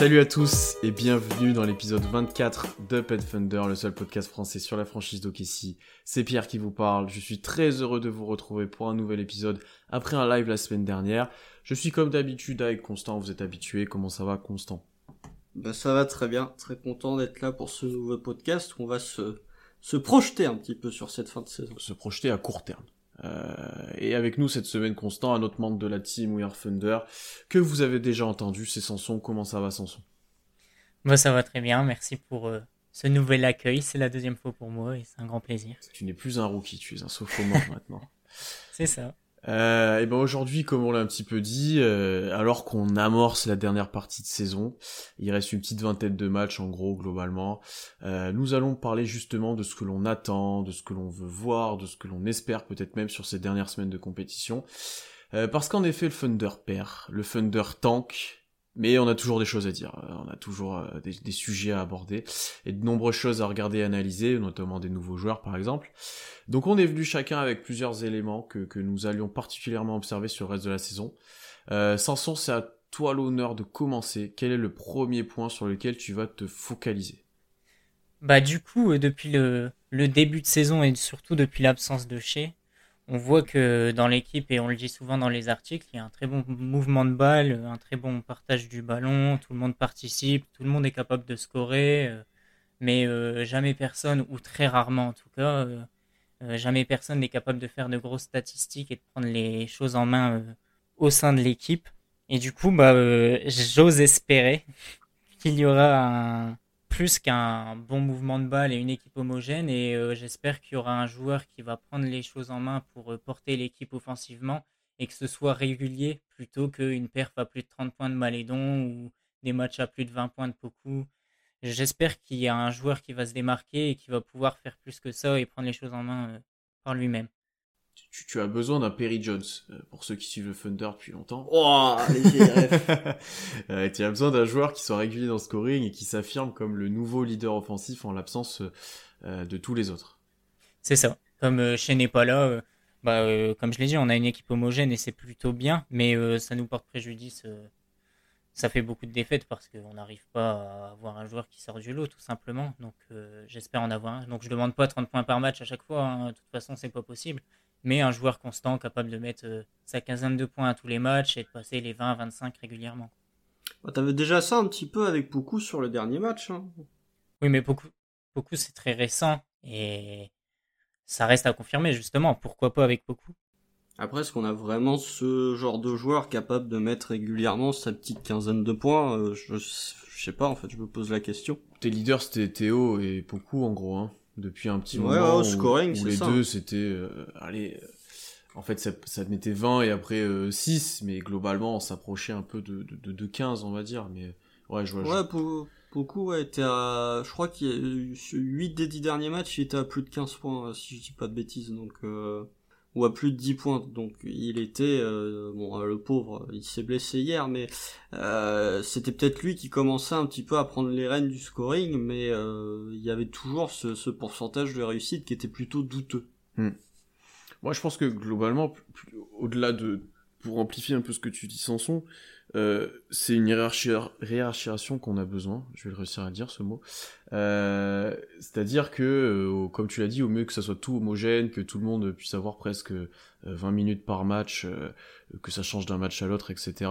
Salut à tous et bienvenue dans l'épisode 24 d'Up and Thunder, le seul podcast français sur la franchise d'Okessi. C'est Pierre qui vous parle, je suis très heureux de vous retrouver pour un nouvel épisode après un live la semaine dernière. Je suis comme d'habitude avec Constant, vous êtes habitué, comment ça va Constant? Bah ça va très bien, très content d'être là pour ce nouveau podcast où on va se, se projeter un petit peu sur cette fin de saison. Se projeter à court terme. Euh, et avec nous cette semaine Constant, un autre membre de la team We Are Thunder, que vous avez déjà entendu, c'est Sanson, comment ça va Sanson Moi ça va très bien, merci pour euh, ce nouvel accueil, c'est la deuxième fois pour moi et c'est un grand plaisir. Tu n'es plus un rookie, tu es un sophomore maintenant. C'est ça. Euh, et ben aujourd'hui, comme on l'a un petit peu dit, euh, alors qu'on amorce la dernière partie de saison, il reste une petite vingtaine de matchs en gros globalement. Euh, nous allons parler justement de ce que l'on attend, de ce que l'on veut voir, de ce que l'on espère peut-être même sur ces dernières semaines de compétition. Parce qu'en effet, le Thunder perd, le Thunder tank, mais on a toujours des choses à dire, euh, on a toujours euh, des, sujets à aborder et de nombreuses choses à regarder et analyser, notamment des nouveaux joueurs par exemple. Donc on est venu chacun avec plusieurs éléments que, nous allions particulièrement observer sur le reste de la saison. Euh, Samson, c'est à toi l'honneur de commencer. Quel est le premier point sur lequel tu vas te focaliser? Bah du coup, euh, depuis le, le début de saison et surtout depuis l'absence de Shea, on voit que dans l'équipe, et on le dit souvent dans les articles, il y a un très bon mouvement de balle, un très bon partage du ballon, tout le monde participe, tout le monde est capable de scorer, euh, mais euh, jamais personne, ou très rarement en tout cas, euh, jamais personne n'est capable de faire de grosses statistiques et de prendre les choses en main au sein de l'équipe. Et du coup, bah, j'ose espérer qu'il y aura un, plus qu'un bon mouvement de balle et une équipe homogène. Et euh, j'espère qu'il y aura un joueur qui va prendre les choses en main pour euh, porter l'équipe offensivement et que ce soit régulier plutôt qu'une perf à plus de 30 points de Malédon ou des matchs à plus de 20 points de Poku. J'espère qu'il y a un joueur qui va se démarquer et qui va pouvoir faire plus que ça et prendre les choses en main euh, par lui-même. Tu, tu as besoin d'un Perry Jones, euh, pour ceux qui suivent le Thunder depuis longtemps. Oh, les. Euh, tu as besoin d'un joueur qui soit régulier dans le scoring et qui s'affirme comme le nouveau leader offensif en l'absence euh, de tous les autres. C'est ça. Comme euh, Shea n'est pas là, euh, bah, euh, comme je l'ai dit, on a une équipe homogène et c'est plutôt bien, mais euh, ça nous porte préjudice. euh, ça fait beaucoup de défaites parce qu'on n'arrive pas à avoir un joueur qui sort du lot, tout simplement. Donc euh, j'espère en avoir un. Donc je demande pas 30 points par match à chaque fois, hein. de toute façon c'est pas possible. Mais un joueur constant capable de mettre euh, sa quinzaine de points à tous les matchs et de passer les 20-25 régulièrement. Bah, T'avais déjà ça un petit peu avec beaucoup sur le dernier match. Hein. Oui, mais beaucoup, beaucoup c'est très récent et ça reste à confirmer justement. Pourquoi pas avec beaucoup Après, est-ce qu'on a vraiment ce genre de joueur capable de mettre régulièrement sa petite quinzaine de points? Euh, je, je sais pas, en fait, je me pose la question. Tes leaders c'était Théo et beaucoup en gros, hein, depuis un petit Ouais, moment ouais, où, scoring, où les ça. deux c'était, euh, allez, euh, en fait ça, ça mettait 20 et après euh, 6, mais globalement on s'approchait un peu de, de, de, de 15 on va dire, mais ouais je vois. je- Ouais, pour, beaucoup, ouais, était à, je crois qu'il y a eu 8 des 10 derniers matchs, il était à plus de 15 points, euh, si je dis pas de bêtises, donc, euh, ou à plus de 10 points, donc il était, euh, bon, euh, le pauvre, il s'est blessé hier, mais, euh, c'était peut-être lui qui commençait un petit peu à prendre les rênes du scoring, mais, euh, il y avait toujours ce, ce pourcentage de réussite qui était plutôt douteux. Moi, je pense que globalement, au-delà de, pour amplifier un peu ce que tu dis, Sanson, euh, c'est une hiérarchi- hiérarchisation qu'on a besoin. Je vais le réussir à dire ce mot. Euh, C'est-à-dire que, euh, comme tu l'as dit, au mieux que ça soit tout homogène, que tout le monde puisse avoir presque euh, 20 minutes par match, que ça change d'un match à l'autre, etc.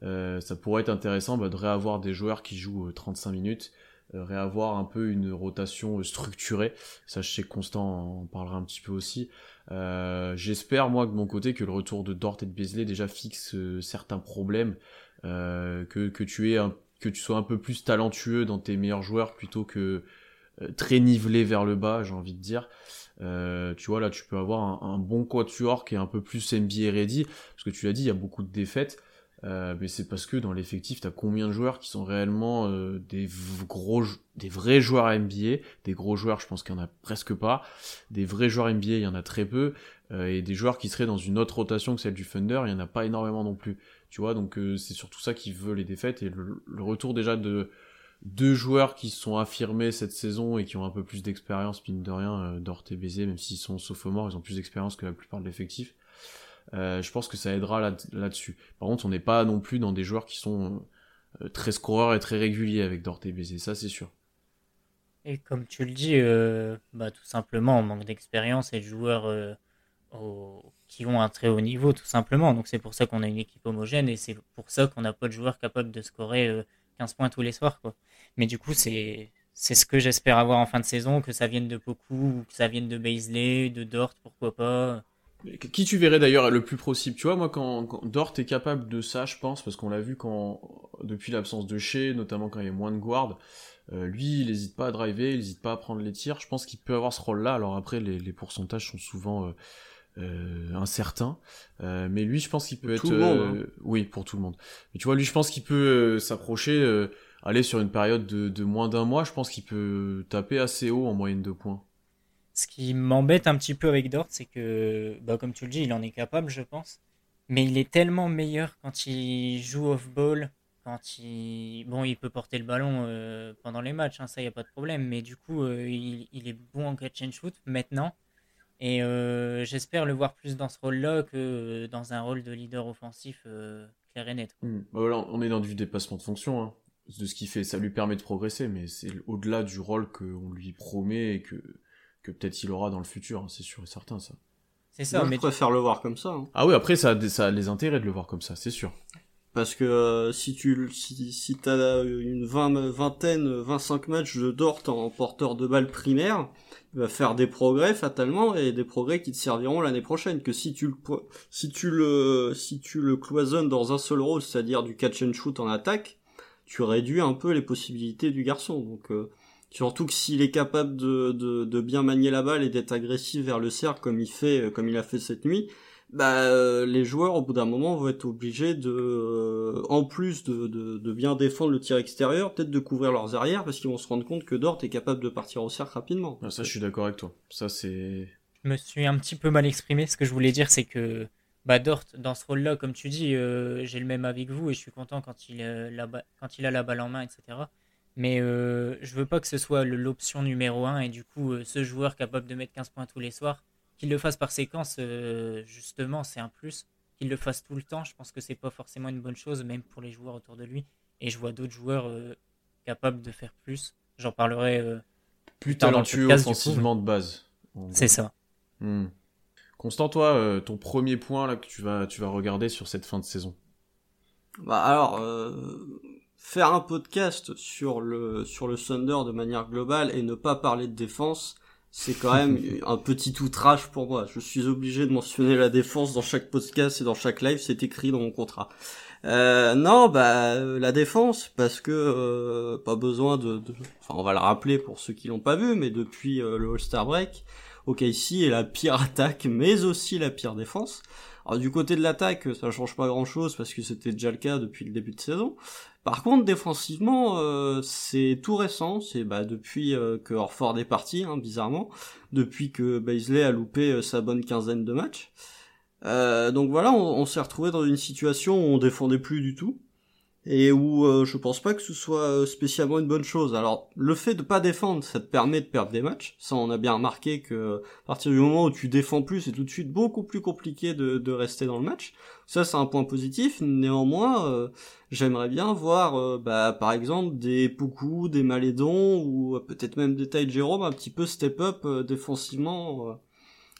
Ça pourrait être intéressant bah, de réavoir des joueurs qui jouent euh, 35 minutes, réavoir un peu une rotation euh, structurée. Ça, je sais que Constant en parlera un petit peu aussi. Euh, J'espère, moi, de mon côté, que le retour de Dort et de Beasley déjà fixe euh, certains problèmes, euh, que, que, tu un, que tu sois un peu plus talentueux dans tes meilleurs joueurs plutôt que euh, très nivelé vers le bas, j'ai envie de dire. Euh, tu vois, là, tu peux avoir un, un bon quatuor qui est un peu plus NBA ready, parce que tu l'as dit, il y a beaucoup de défaites. Euh, mais c'est parce que dans l'effectif, t'as combien de joueurs qui sont réellement euh, des gros, des vrais joueurs NBA, des gros joueurs, je pense qu'il y en a presque pas, des vrais joueurs NBA, il y en a très peu, euh, et des joueurs qui seraient dans une autre rotation que celle du Thunder, il y en a pas énormément non plus. Tu vois, donc c'est surtout ça qui veut les défaites et le, retour déjà de deux joueurs qui sont affirmés cette saison et qui ont un peu plus d'expérience, mine de rien, Dort et Bézé, même s'ils sont sophomores, ils ont plus d'expérience que la plupart de l'effectif. Euh, je pense que ça aidera là-dessus. Par contre, on n'est pas non plus dans des joueurs qui sont euh, très scoreurs et très réguliers avec Dort et Bézé, ça c'est sûr. Et comme tu le dis, euh, bah, tout simplement, on manque d'expérience et de joueurs qui ont un très haut niveau, tout simplement. Donc c'est pour ça qu'on a une équipe homogène et c'est pour ça qu'on n'a pas de joueurs capables de scorer 15 points tous les soirs. Mais du coup, c'est c'est ce que j'espère avoir en fin de saison, que ça vienne de Poku, que ça vienne de Baisley, de Dort, pourquoi pas. Qui tu verrais d'ailleurs le plus possible? Tu vois, moi, quand, Dort est capable de ça, je pense, parce qu'on l'a vu quand, depuis l'absence de Shea, notamment quand il y a moins de guard, euh, lui, il n'hésite pas à driver, il n'hésite pas à prendre les tirs. Je pense qu'il peut avoir ce rôle-là. Alors après, les, les, pourcentages sont souvent euh, euh, incertains, euh, mais lui, je pense qu'il peut être, monde, hein. oui, pour tout le monde. Mais tu vois, lui, je pense qu'il peut s'approcher, aller sur une période de, de moins d'un mois. Je pense qu'il peut taper assez haut en moyenne de points. Ce qui m'embête un petit peu avec Dort, c'est que, bah, comme tu le dis, il en est capable, je pense. Mais il est tellement meilleur quand il joue off-ball, quand il... Bon, il peut porter le ballon euh, pendant les matchs, hein, ça, il n'y a pas de problème. Mais du coup, euh, il, est bon en catch and shoot maintenant. Et euh, j'espère le voir plus dans ce rôle-là que dans un rôle de leader offensif clair et net. Hmm. Bah, on est dans du dépassement de fonction. Hein, de ce qu'il fait, ça lui permet de progresser, mais c'est au-delà du rôle qu'on lui promet et que que peut-être il aura dans le futur, hein, c'est sûr et certain ça. C'est ça, mais je préfère le voir comme ça. Hein. Ah oui, après ça a, ça a les intérêts de le voir comme ça, c'est sûr. Parce que euh, si tu si, si t'as une vingtaine, 25 matchs de Dort en porteur de balle primaire, il va faire des progrès fatalement et des progrès qui te serviront l'année prochaine. Que si tu le si tu le si tu le cloisonnes dans un seul rôle, c'est-à-dire du catch and shoot en attaque, tu réduis un peu les possibilités du garçon. Donc euh, Surtout que s'il est capable de, de, de, bien manier la balle et d'être agressif vers le cercle comme il fait, euh, comme il a fait cette nuit, bah euh, les joueurs au bout d'un moment vont être obligés de, euh, en plus de, de, de, bien défendre le tir extérieur, peut-être de couvrir leurs arrières parce qu'ils vont se rendre compte que Dort est capable de partir au cercle rapidement. Ah, ça, je suis d'accord avec toi. Ça, c'est. Je me suis un petit peu mal exprimé. Ce que je voulais dire, c'est que bah, Dort, dans ce rôle-là, comme tu dis, j'ai le même avec vous et je suis content quand il, la quand il a la balle en main, etc. Mais euh, je veux pas que ce soit l'option numéro 1 et du coup, euh, ce joueur capable de mettre 15 points tous les soirs, qu'il le fasse par séquence, euh, justement, c'est un plus. Qu'il le fasse tout le temps, je pense que c'est pas forcément une bonne chose, même pour les joueurs autour de lui. Et je vois d'autres joueurs euh, capables de faire plus. J'en parlerai plus talentueux offensivement de base. C'est ça. Hmm. Constant, toi, ton premier point là que tu vas, tu vas regarder sur cette fin de saison? Bah alors, faire un podcast sur le sur le Thunder de manière globale et ne pas parler de défense, c'est quand même un petit outrage pour moi. Je suis obligé de mentionner la défense dans chaque podcast et dans chaque live, c'est écrit dans mon contrat. Euh, non, bah la défense parce que euh, pas besoin de, enfin on va le rappeler pour ceux qui l'ont pas vu, mais depuis euh, le All-Star break, OKC est la pire attaque, mais aussi la pire défense. Alors du côté de l'attaque, ça change pas grand chose parce que c'était déjà le cas depuis le début de saison. Par contre, défensivement, euh, c'est tout récent, c'est bah, depuis euh, que Orford est parti, hein, bizarrement, depuis que Baisley a loupé euh, sa bonne quinzaine de matchs. donc voilà, on s'est retrouvé dans une situation où on défendait plus du tout et où euh, je pense pas que ce soit euh, spécialement une bonne chose. Alors le fait de pas défendre, ça te permet de perdre des matchs. Ça, on a bien remarqué que à partir du moment où tu défends plus, c'est tout de suite beaucoup plus compliqué de, de rester dans le match. Ça, c'est un point positif. Néanmoins, euh, j'aimerais bien voir, bah, par exemple, des Poukou, des Malédons ou peut-être même des Ty Jérôme un petit peu step up défensivement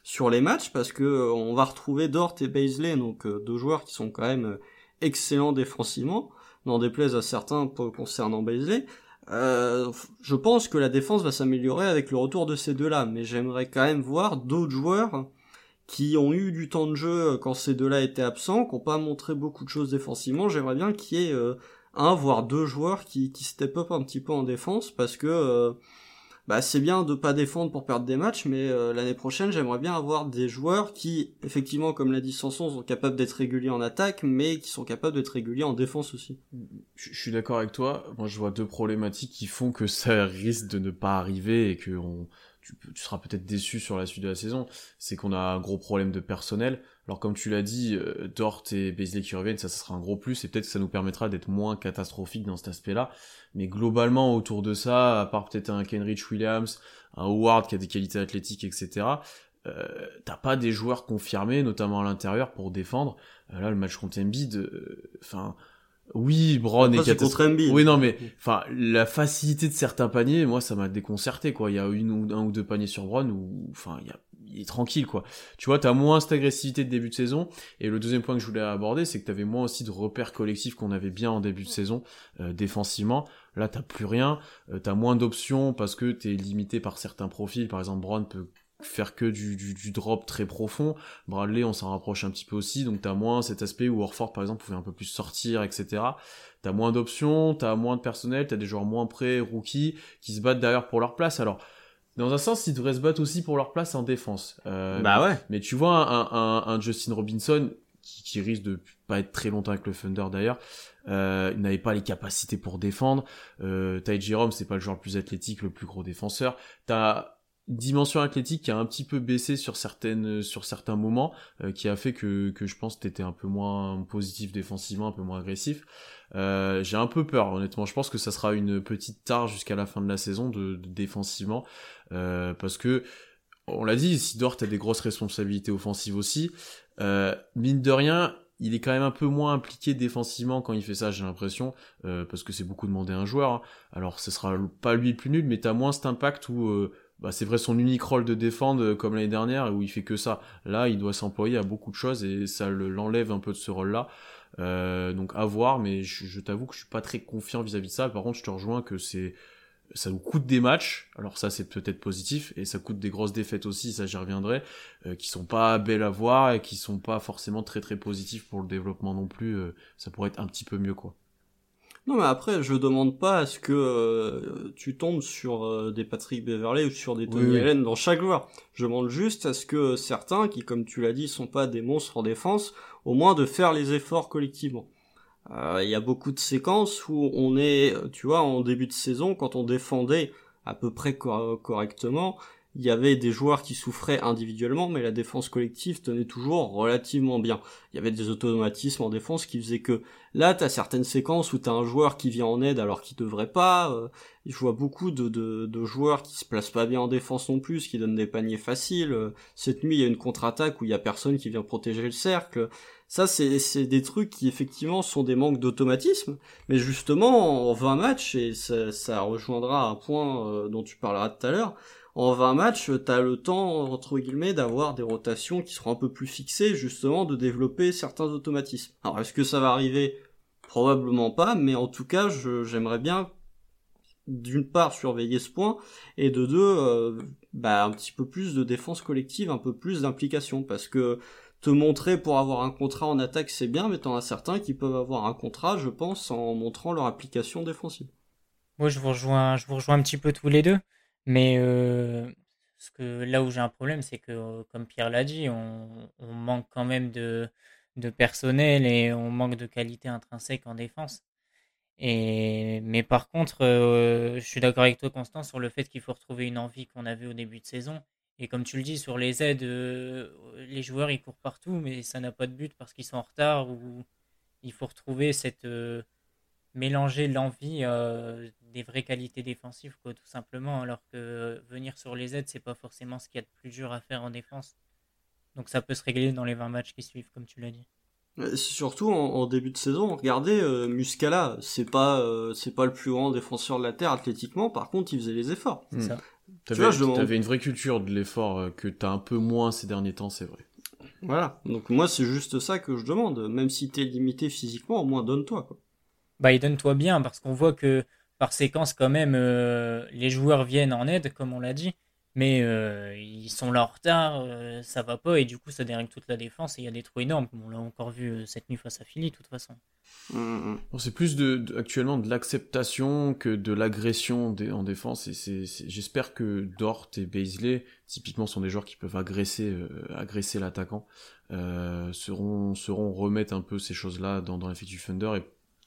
sur les matchs parce que on va retrouver Dort et Baisley, donc deux joueurs qui sont quand même excellents défensivement n'en déplaise à certains concernant Baisley. Euh, je pense que la défense va s'améliorer avec le retour de ces deux-là, mais j'aimerais quand même voir d'autres joueurs qui ont eu du temps de jeu quand ces deux-là étaient absents, qui n'ont pas montré beaucoup de choses défensivement. J'aimerais bien qu'il y ait euh, un voire deux joueurs qui, qui step up un petit peu en défense, parce que euh, bah c'est bien de pas défendre pour perdre des matchs, mais euh, l'année prochaine j'aimerais bien avoir des joueurs qui, effectivement, comme l'a dit Sanson, sont capables d'être réguliers en attaque, mais qui sont capables d'être réguliers en défense aussi. Je suis d'accord avec toi. Moi, je vois deux problématiques qui font que ça risque de ne pas arriver et que tu seras peut-être déçu sur la suite de la saison. C'est qu'on a un gros problème de personnel. Alors comme tu l'as dit, euh, Dort et Beasley qui reviennent, ça, ça sera un gros plus et peut-être que ça nous permettra d'être moins catastrophique dans cet aspect-là. Mais globalement, autour de ça, à part peut-être un Kenrich Williams, un Howard qui a des qualités athlétiques, etc., euh, t'as pas des joueurs confirmés, notamment à l'intérieur, pour défendre. Euh, là, le match contre Embiid, euh, enfin... oui, Brown est Embiid. Oui, non, mais enfin, la facilité de certains paniers, moi, ça m'a déconcerté, quoi. Il y a une ou un ou deux paniers sur Brown où, enfin, il y a il est tranquille quoi. Tu vois, t'as moins cette agressivité de début de saison. Et le deuxième point que je voulais aborder, c'est que t'avais moins aussi de repères collectifs qu'on avait bien en début de saison euh, défensivement. Là, t'as plus rien. Euh, t'as moins d'options parce que t'es limité par certains profils. Par exemple, Brown peut faire que du, du, du drop très profond. Bradley, on s'en rapproche un petit peu aussi. Donc t'as moins cet aspect où Orford, par exemple, pouvait un peu plus sortir, etc. T'as moins d'options, t'as moins de personnel, t'as des joueurs moins prêts, rookies, qui se battent derrière pour leur place. Alors, dans un sens, ils devraient se battre aussi pour leur place en défense. Euh, Bah ouais. mais tu vois, un, un, un Justin Robinson, qui, qui risque de pas être très longtemps avec le Thunder d'ailleurs, euh, il n'avait pas les capacités pour défendre. Euh, Ty Jerome, c'est pas le joueur le plus athlétique, le plus gros défenseur. T'as une dimension athlétique qui a un petit peu baissé sur certaines sur certains moments euh, qui a fait que que je pense que t'étais un peu moins positif défensivement un peu moins agressif euh, j'ai un peu peur honnêtement je pense que ça sera une petite tare jusqu'à la fin de la saison de, défensivement euh, parce que on l'a dit Sidor a des grosses responsabilités offensives aussi euh, mine de rien il est quand même un peu moins impliqué défensivement quand il fait ça, j'ai l'impression, parce que c'est beaucoup demandé à un joueur. hein. Alors, ce sera pas lui plus nul, mais t'as moins cet impact où, bah, c'est vrai son unique rôle de défendre comme l'année dernière, où il fait que ça. Là, il doit s'employer à beaucoup de choses et ça le- l'enlève un peu de ce rôle-là. Euh, donc à voir, mais je, je t'avoue que je suis pas très confiant vis-à-vis de ça. Par contre, je te rejoins que c'est ça nous coûte des matchs, alors ça c'est peut-être positif, et ça coûte des grosses défaites aussi, ça j'y reviendrai, euh, qui sont pas belles à voir et qui sont pas forcément très très positifs pour le développement non plus, euh, ça pourrait être un petit peu mieux quoi. Non, mais après, je demande pas à ce que euh, tu tombes sur euh, des Patrick Beverley ou sur des Tony Oui, oui. Allen dans chaque joueur. Je demande juste à ce que certains, qui, comme tu l'as dit, sont pas des monstres en défense, au moins de faire les efforts collectivement. Euh, Il y a beaucoup de séquences où on est, tu vois, en début de saison, quand on défendait à peu près cor- correctement, il y avait des joueurs qui souffraient individuellement, mais la défense collective tenait toujours relativement bien. Il y avait des automatismes en défense qui faisaient que Là, t'as certaines séquences où t'as un joueur qui vient en aide alors qu'il devrait pas. euh, je vois beaucoup de, de, joueurs qui se placent pas bien en défense non plus, qui donnent des paniers faciles. Euh, Cette nuit, il y a une contre-attaque où il y a personne qui vient protéger le cercle. Ça, c'est des trucs qui effectivement sont des manques d'automatisme. Mais justement, en 20 matchs, et ça, ça rejoindra un point euh, dont tu parleras tout à l'heure, en 20 matchs, t'as le temps, entre guillemets, d'avoir des rotations qui seront un peu plus fixées, justement, de développer certains automatismes. Alors, est-ce que ça va arriver? Probablement pas, mais en tout cas, j'aimerais bien, d'une part, surveiller ce point, et de deux, euh, bah, un petit peu plus de défense collective, un peu plus d'implication, parce que te montrer pour avoir un contrat en attaque, c'est bien, mais t'en as certains qui peuvent avoir un contrat, je pense, en montrant leur application défensive. Moi, je vous rejoins, je vous rejoins un petit peu tous les deux, mais euh, ce que là où j'ai un problème, c'est que, euh, comme Pierre l'a dit, on, manque quand même de, personnel et on manque de qualité intrinsèque en défense. Et, mais par contre, euh, je suis d'accord avec toi, Constant, sur le fait qu'il faut retrouver une envie qu'on avait au début de saison. Et comme tu le dis, sur les aides, les joueurs ils courent partout, mais ça n'a pas de but parce qu'ils sont en retard ou il faut retrouver cette mélanger l'envie euh, des vraies qualités défensives, quoi, tout simplement. Alors que venir sur les aides, c'est pas forcément ce qu'il y a de plus dur à faire en défense. Donc ça peut se régler dans les 20 matchs qui suivent, comme tu l'as dit. Euh, Surtout en, en début de saison, regardez euh, Muscala, c'est pas euh, c'est pas le plus grand défenseur de la terre athlétiquement, par contre il faisait les efforts. C'est Hmm. ça. Vois, je demande- t'avais une vraie culture de l'effort euh, que t'as un peu moins ces derniers temps, c'est vrai. Voilà. Donc moi c'est juste ça que je demande, même si t'es limité physiquement, au moins donne-toi quoi. Bah, il donne-toi bien parce qu'on voit que par séquence, quand même, euh, les joueurs viennent en aide, comme on l'a dit, mais euh, ils sont là en retard, euh, ça va pas, et du coup ça dérègle toute la défense, et il y a des trous énormes, comme on l'a encore vu euh, cette nuit face à Philly, de toute façon. Mm, mm. Bon, c'est plus de, de- actuellement de l'acceptation que de l'agression en défense. Et j'espère que Dort et Baisley, typiquement, sont des joueurs qui peuvent agresser, euh, agresser l'attaquant, euh, seront, seront remettre un peu ces choses-là dans, dans l'effectif Thunder et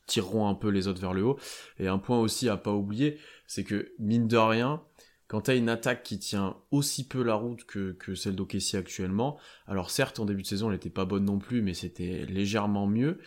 tireront un peu les autres vers le haut. Et un point aussi à pas oublier, c'est que mine de rien, quand t'as une attaque qui tient aussi peu la route que, que celle d'OKC actuellement, alors certes en début de saison elle était pas bonne non plus, mais c'était légèrement mieux.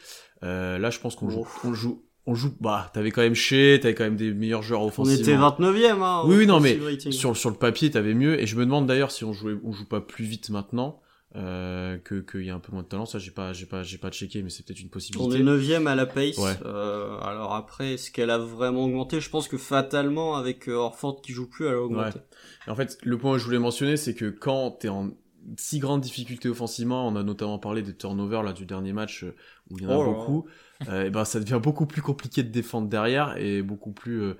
Euh, là je pense qu'on joue, on joue, on joue, bah t'avais quand même Shea, t'avais quand même des meilleurs joueurs On offensivement. était 29ème, hein. Oui, oui, non, mais rating. sur, sur le papier t'avais mieux, et je me demande d'ailleurs si on jouait, on joue pas plus vite maintenant. Euh, que qu'il y a un peu moins de talent ça j'ai pas j'ai pas j'ai pas checké mais c'est peut-être une On possibilité est 9ème à la pace. Ouais. Euh, alors après, est-ce qu'elle a vraiment augmenté? Je pense que fatalement, avec euh, Orford qui joue plus, elle a augmenté. En fait, le point que je voulais mentionner, c'est que quand t'es en si grande difficulté offensivement, on a notamment parlé des turnovers là du dernier match euh, où il y en a Oh beaucoup, euh, et ben ça devient beaucoup plus compliqué de défendre derrière et beaucoup plus euh,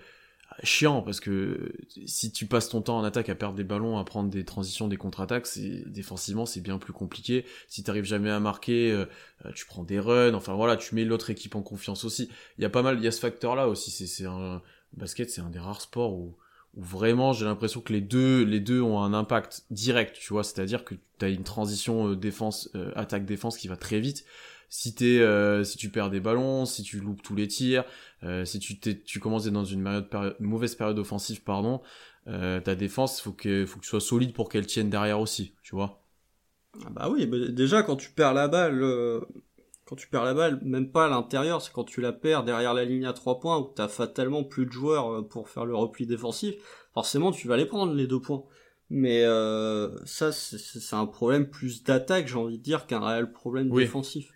chiant parce que si tu passes ton temps en attaque à perdre des ballons, à prendre des transitions, des contre-attaques, c'est défensivement c'est bien plus compliqué. Si t'arrives jamais à marquer, euh, euh, tu prends des runs, enfin voilà, tu mets l'autre équipe en confiance aussi. Il y a pas mal, il y a ce facteur là aussi. C'est un basket, c'est un des rares sports où vraiment j'ai l'impression que les deux les deux ont un impact direct tu vois c'est à dire que tu as une transition euh, défense euh, qui va très vite si t'es euh, si tu perds des ballons si tu loupes tous les tirs euh, si tu t'es tu commences dans une période, mauvaise période offensive pardon euh, ta défense faut que faut que tu sois solide pour qu'elle tienne derrière aussi tu vois Ah bah oui, bah déjà quand tu perds la balle, quand tu perds la balle, même pas à l'intérieur, c'est quand tu la perds derrière la ligne à trois points où t'as fatalement plus de joueurs pour faire le repli défensif. Forcément, tu vas les prendre les deux points. Mais euh, ça, c'est- c'est un problème plus d'attaque, j'ai envie de dire, qu'un réel problème Oui. défensif.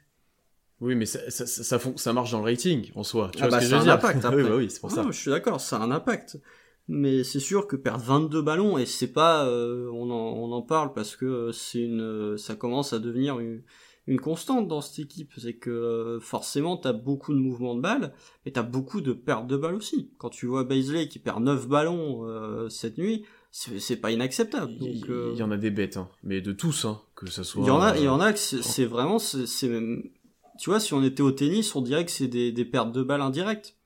Oui mais ça ça, ça, ça, marche dans le rating en soi tu Ah vois bah, ce que c'est je veux un dire? impact, après. oui bah oui c'est pour Ah, ça je suis d'accord, ça a un impact. Mais c'est sûr que perdre 22 ballons et c'est pas, euh, on, en, on en parle parce que euh, c'est une, euh, ça commence à devenir une, une constante dans cette équipe. C'est que euh, forcément t'as beaucoup de mouvements de balles, mais t'as beaucoup de pertes de balles aussi. Quand tu vois Baisley qui perd 9 ballons euh, cette nuit, c'est pas inacceptable. il, Donc, euh, il y en a des bêtes hein mais de tous hein que ça soit il y en a, il y en a que c'est vraiment, c'est c'est même, tu vois, si on était au tennis, on dirait que c'est des, des pertes de balles indirectes.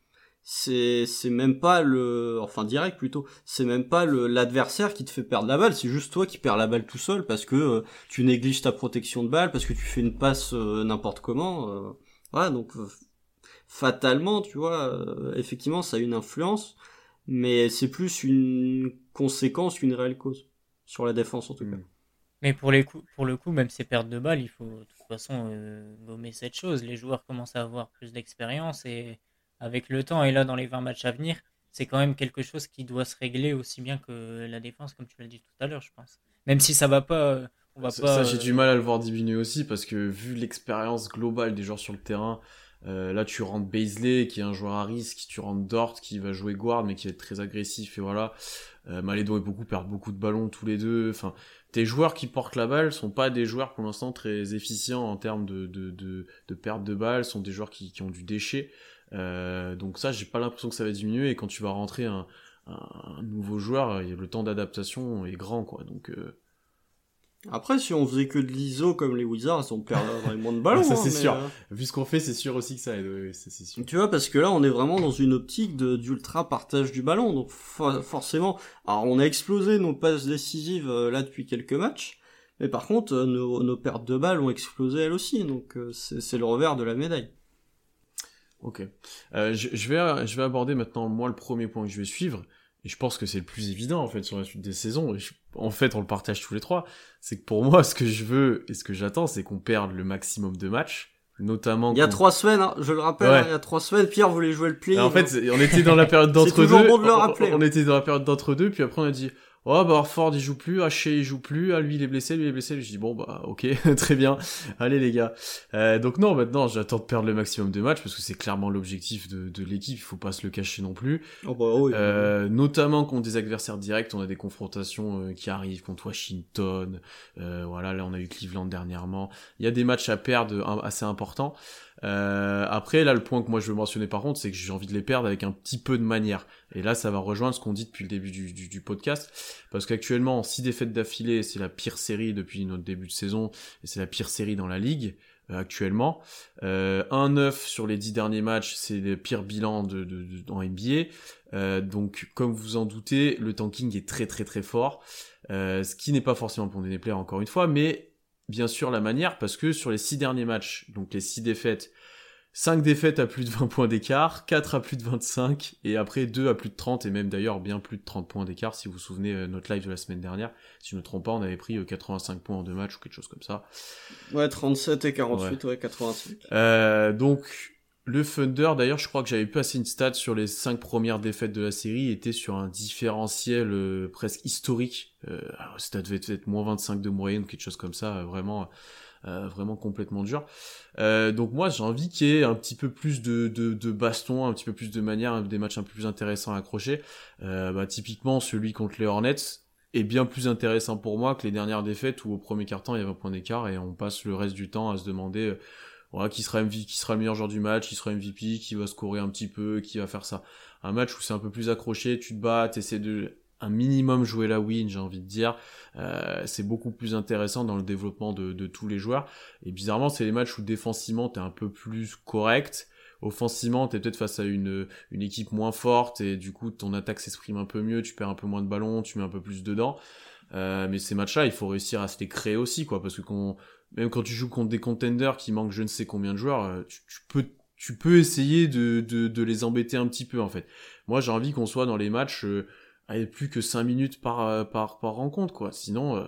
C'est, c'est même pas le, enfin direct plutôt, c'est même pas le, l'adversaire qui te fait perdre la balle, c'est juste toi qui perds la balle tout seul parce que euh, tu négliges ta protection de balle, parce que tu fais une passe euh, n'importe comment. euh, voilà, donc fatalement, tu vois, effectivement, ça a une influence, mais c'est plus une conséquence qu'une réelle cause sur la défense en tout cas. Mais pour, les coups, pour le coup, même ces pertes de balles, il faut toute façon euh, gommer cette chose. Les joueurs commencent à avoir plus d'expérience et avec le temps, et là dans les 20 matchs à venir, c'est quand même quelque chose qui doit se régler aussi bien que la défense, comme tu l'as dit tout à l'heure, je pense. Même si ça va pas, euh, on va Ça, pas. ça, j'ai euh, du mal à le voir diminuer aussi parce que vu l'expérience globale des joueurs sur le terrain, euh, là tu rentres Baisley qui est un joueur à risque, tu rentres Dort qui va jouer guard mais qui va être très agressif et voilà. Euh, et beaucoup perdent beaucoup de ballons tous les deux. Enfin, tes joueurs qui portent la balle sont pas des joueurs pour l'instant très efficients en termes de, de, de, perte de balles, sont des joueurs qui, qui ont du déchet. Euh, donc ça, j'ai pas l'impression que ça va diminuer et quand tu vas rentrer un, un, nouveau joueur, a le temps d'adaptation est grand quoi. Donc euh, Après, si on faisait que de l'ISO comme les Wizards, on perdrait moins de ballons. Ça, hein, c'est sûr. euh, Vu ce qu'on fait, c'est sûr aussi que ça aide, oui, c'est c'est sûr. Tu vois, parce que là, on est vraiment dans une optique de- d'ultra partage du ballon. Donc, for- forcément, alors on a explosé nos passes décisives euh, là depuis quelques matchs. Mais par contre, euh, nos, nos pertes de balles ont explosé elles aussi. Donc, c'est c'est le revers de la médaille. Ok. Je, je vais, je vais aborder maintenant, moi, le premier point que je vais suivre. Et je pense que c'est le plus évident, en fait, sur la suite des saisons. Et je- en fait, on le partage tous les trois. C'est que pour moi, ce que je veux et ce que j'attends, c'est qu'on perde le maximum de matchs. Notamment. Il y a trois semaines, hein, je le rappelle, Ouais. hein, il y a trois semaines, Pierre voulait jouer le play. En fait, on était dans la période d'entre deux. bon de le rappeler. On, on était dans la période d'entre deux, puis après on a dit, oh bah Ford il joue plus, Haché il joue plus, ah lui il est blessé, lui il est blessé. Je dis bon bah ok, très bien, allez les gars. Euh, donc non, maintenant j'attends de perdre le maximum de matchs parce que c'est clairement l'objectif de, de l'équipe, il faut pas se le cacher non plus. Oh, bah, oui. Euh, notamment contre des adversaires directs, on a des confrontations euh, qui arrivent contre Washington. euh, voilà, là on a eu Cleveland dernièrement. Il y a des matchs à perdre euh, assez importants. Euh, après, là, le point que moi je veux mentionner par contre, c'est que j'ai envie de les perdre avec un petit peu de manière. Et là, ça va rejoindre ce qu'on dit depuis le début du, du, du podcast, parce qu'actuellement, six défaites d'affilée, c'est la pire série depuis notre début de saison, et c'est la pire série dans la ligue euh, actuellement. Euh, 1-9 sur les 10 derniers matchs, c'est le pire bilan de, de, de en NBA. Euh, donc, comme vous en doutez, le tanking est très très très fort, euh, ce qui n'est pas forcément pour des encore une fois, mais bien sûr la manière, parce que sur les 6 derniers matchs, donc les 6 défaites, 5 défaites à plus de 20 points d'écart, 4 à plus de 25, et après 2 à plus de 30, et même d'ailleurs bien plus de 30 points d'écart, si vous vous souvenez euh, notre live de la semaine dernière, si je ne me trompe pas, on avait pris 85 points en deux matchs ou quelque chose comme ça. Ouais, 37 et 48, ouais, ouais 85. Euh, donc, le Thunder, d'ailleurs, je crois que j'avais passé une stat sur les 5 premières défaites de la série, était sur un différentiel euh, presque historique. Euh, alors, ça devait être moins 25 de moyenne, quelque chose comme ça, vraiment... Euh, vraiment complètement dur. Euh, donc moi j'ai envie qu'il y ait un petit peu plus de, de, de, baston, un petit peu plus de manière, des matchs un peu plus intéressants à accrocher. Euh, bah, typiquement celui contre les Hornets est bien plus intéressant pour moi que les dernières défaites où au premier quart-temps il y avait un point d'écart et on passe le reste du temps à se demander euh, voilà, qui sera MVP, qui sera le meilleur joueur du match, qui sera MVP, qui va scorer un petit peu, qui va faire ça. Un match où c'est un peu plus accroché, tu te bats, t'essaies de un minimum jouer la win, j'ai envie de dire. Euh, c'est beaucoup plus intéressant dans le développement de, tous les joueurs. Et bizarrement, c'est les matchs où défensivement, t'es un peu plus correct. Offensivement, t'es peut-être face à une, une équipe moins forte et du coup, ton attaque s'exprime un peu mieux, tu perds un peu moins de ballons, tu mets un peu plus dedans. Euh, mais ces matchs-là, il faut réussir à se les créer aussi, quoi, parce que quand, même quand tu joues contre des contenders qui manquent je ne sais combien de joueurs, euh, tu, peux tu peux essayer de, de, de, les embêter un petit peu en fait. Moi j'ai envie qu'on soit dans les matchs euh, avec plus que 5 minutes par, euh, par, par rencontre, quoi. Sinon, euh,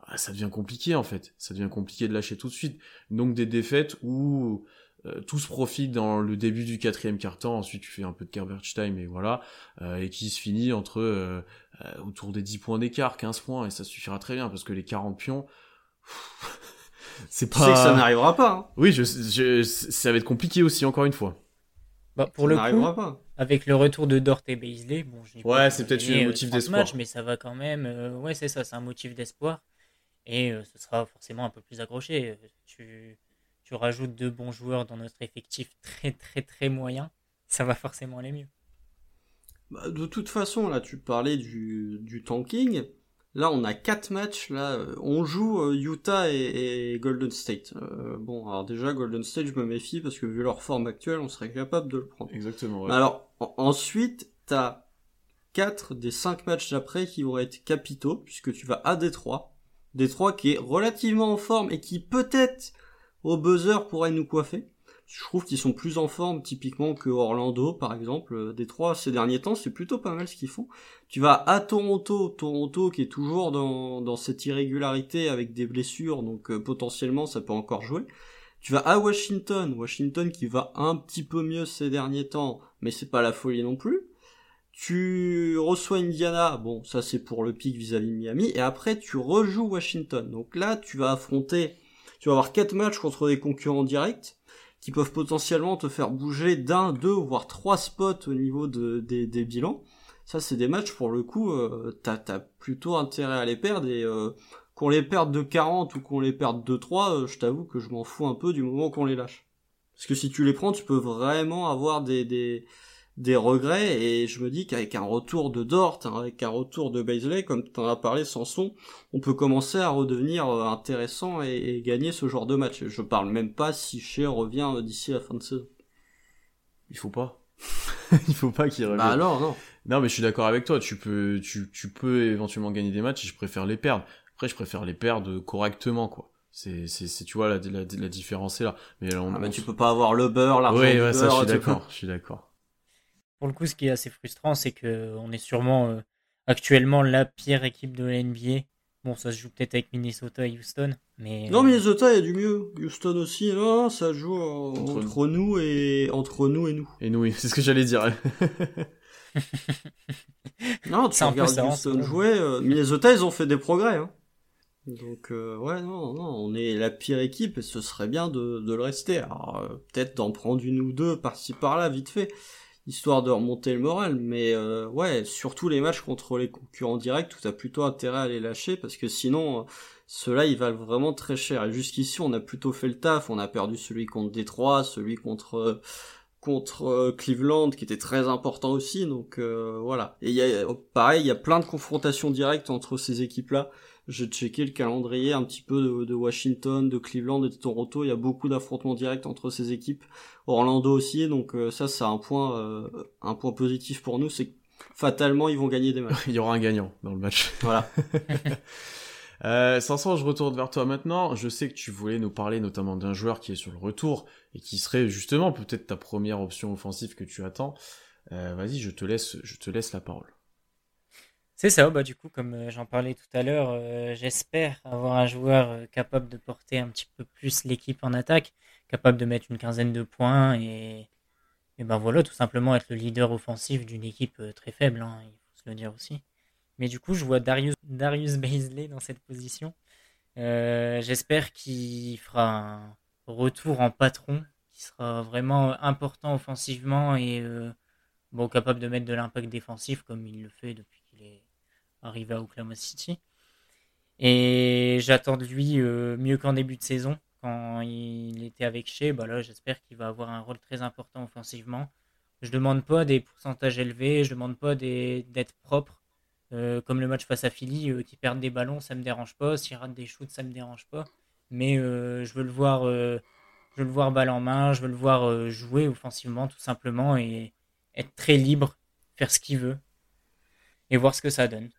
ah, ça devient compliqué, en fait. Ça devient compliqué de lâcher tout de suite. Donc, des défaites où euh, tout se profite dans le début du quatrième quart-temps, ensuite tu fais un peu de garbage time, et voilà, euh, et qui se finit entre autour des 10 points d'écart, 15 points, et ça suffira très bien, parce que les 40 pions... c'est pas... Tu sais que ça n'arrivera pas. Hein. Oui, je, je, ça va être compliqué aussi, encore une fois. Bah, pour ça le n'arrivera coup, pas. avec le retour de Dort et Beasley, bon, je Ouais, pas c'est peut-être un euh, motif 30 d'espoir. mais ça va quand même. euh, ouais, c'est ça, c'est un motif d'espoir. Et euh, ce sera forcément un peu plus accroché. Tu, tu rajoutes deux bons joueurs dans notre effectif très très très moyen, ça va forcément aller mieux. Bah, de toute façon, là, tu parlais du, du tanking. Là, on a quatre matchs. Là, euh, on joue euh, Utah et, et Golden State. Euh, bon, alors déjà Golden State, je me méfie parce que vu leur forme actuelle, on serait capable de le prendre. Exactement, ouais. Alors, en- ensuite, t'as quatre des cinq matchs d'après qui vont être capitaux puisque tu vas à Détroit. Détroit qui est relativement en forme et qui peut-être au buzzer pourrait nous coiffer. Je trouve qu'ils sont plus en forme typiquement que Orlando par exemple. Euh, Détroit ces derniers temps c'est plutôt pas mal ce qu'ils font. Tu vas à Toronto, Toronto qui est toujours dans, dans cette irrégularité avec des blessures donc euh, potentiellement ça peut encore jouer. Tu vas à Washington, Washington qui va un petit peu mieux ces derniers temps mais c'est pas la folie non plus. Tu reçois Indiana, bon ça c'est pour le pic vis-à-vis de Miami et après tu rejoues Washington. Donc là tu vas affronter, tu vas avoir quatre matchs contre des concurrents directs qui peuvent potentiellement te faire bouger d'un, deux, voire trois spots au niveau de, des, bilans. Ça, c'est des matchs, pour le coup, euh, t'as, t'as plutôt intérêt à les perdre, et euh, qu'on les perde de 40 ou qu'on les perde de 3, euh, je t'avoue que je m'en fous un peu du moment qu'on les lâche. Parce que si tu les prends, tu peux vraiment avoir des, des, des regrets, et je me dis qu'avec un retour de Dort, hein, avec un retour de Baisley, comme tu en as parlé, Sanson, on peut commencer à redevenir euh, intéressant et, et gagner ce genre de match. Je parle même pas si Shea revient euh, d'ici la fin de saison. Il faut pas. Il faut pas qu'il revienne. Bah alors, non. Non, mais je suis d'accord avec toi. Tu peux, tu, tu peux éventuellement gagner des matchs et je préfère les perdre. Après, je préfère les perdre correctement, quoi. C'est, c'est, c'est tu vois, la, la, la différence est là. Mais on, Ah, on- tu peux pas avoir le beurre, l'argent Ouais, du ouais, ça, je suis peux- d'accord. Je suis d'accord. Pour le coup, ce qui est assez frustrant, c'est que on est sûrement euh, actuellement la pire équipe de la NBA. Bon, ça se joue peut-être avec Minnesota et Houston, mais Non, euh, Minnesota, il y a du mieux. Houston aussi, non, ça joue euh, Entre entre, nous et entre nous et nous. Et nous, oui, c'est ce que j'allais dire. Non, tu C'est un peu regardes ça, en Houston jouer. euh, Minnesota, ils ont fait des progrès. Hein. Donc, euh, ouais, non, non, on est la pire équipe et ce serait bien de, de le rester. Alors, euh, peut-être d'en prendre une ou deux par-ci par-là, vite fait. Histoire de remonter le moral. Mais euh, ouais, surtout les matchs contre les concurrents directs où t'as plutôt intérêt à les lâcher parce que sinon, ceux-là, ils valent vraiment très cher. Et jusqu'ici, on a plutôt fait le taf. On a perdu celui contre Détroit, celui contre contre Cleveland qui était très important aussi. Donc voilà. Et il y a pareil, il y a plein de confrontations directes entre ces équipes-là. J'ai checké le calendrier un petit peu de, Washington, de Cleveland et de Toronto. Il y a beaucoup d'affrontements directs entre ces équipes. Orlando aussi, donc euh, ça, c'est un point, euh, un point positif pour nous, c'est que fatalement ils vont gagner des matchs. Il y aura un gagnant dans le match. Voilà. euh, Sanson, je retourne vers toi maintenant. Je sais que tu voulais nous parler notamment d'un joueur qui est sur le retour et qui serait justement peut-être ta première option offensive que tu attends. Euh, Vas-y, je te laisse, je te laisse la parole. C'est ça, bah du coup, comme euh, j'en parlais tout à l'heure, euh, j'espère avoir un joueur euh, capable de porter un petit peu plus l'équipe en attaque, capable de mettre une quinzaine de points et, ben voilà, tout simplement être le leader offensif d'une équipe très faible, hein, il faut se le dire aussi. Mais du coup, je vois Darius, Darius Baisley dans cette position. j'espère qu'il fera un retour en patron, qui sera vraiment important offensivement et bon, capable de mettre de l'impact défensif comme il le fait depuis arrivé à Oklahoma City. Et j'attends de lui euh, mieux qu'en début de saison, quand il était avec Shea. Bah là, j'espère qu'il va avoir un rôle très important offensivement. Je demande pas des pourcentages élevés, je demande pas d'être propre. Euh, comme le match face à Philly, euh, qui perdent des ballons, ça me dérange pas. S'il rate des shoots, ça me dérange pas. Mais je veux le voir, je veux le voir balle en main, je veux le voir jouer offensivement tout simplement et être très libre, faire ce qu'il veut et voir ce que ça donne.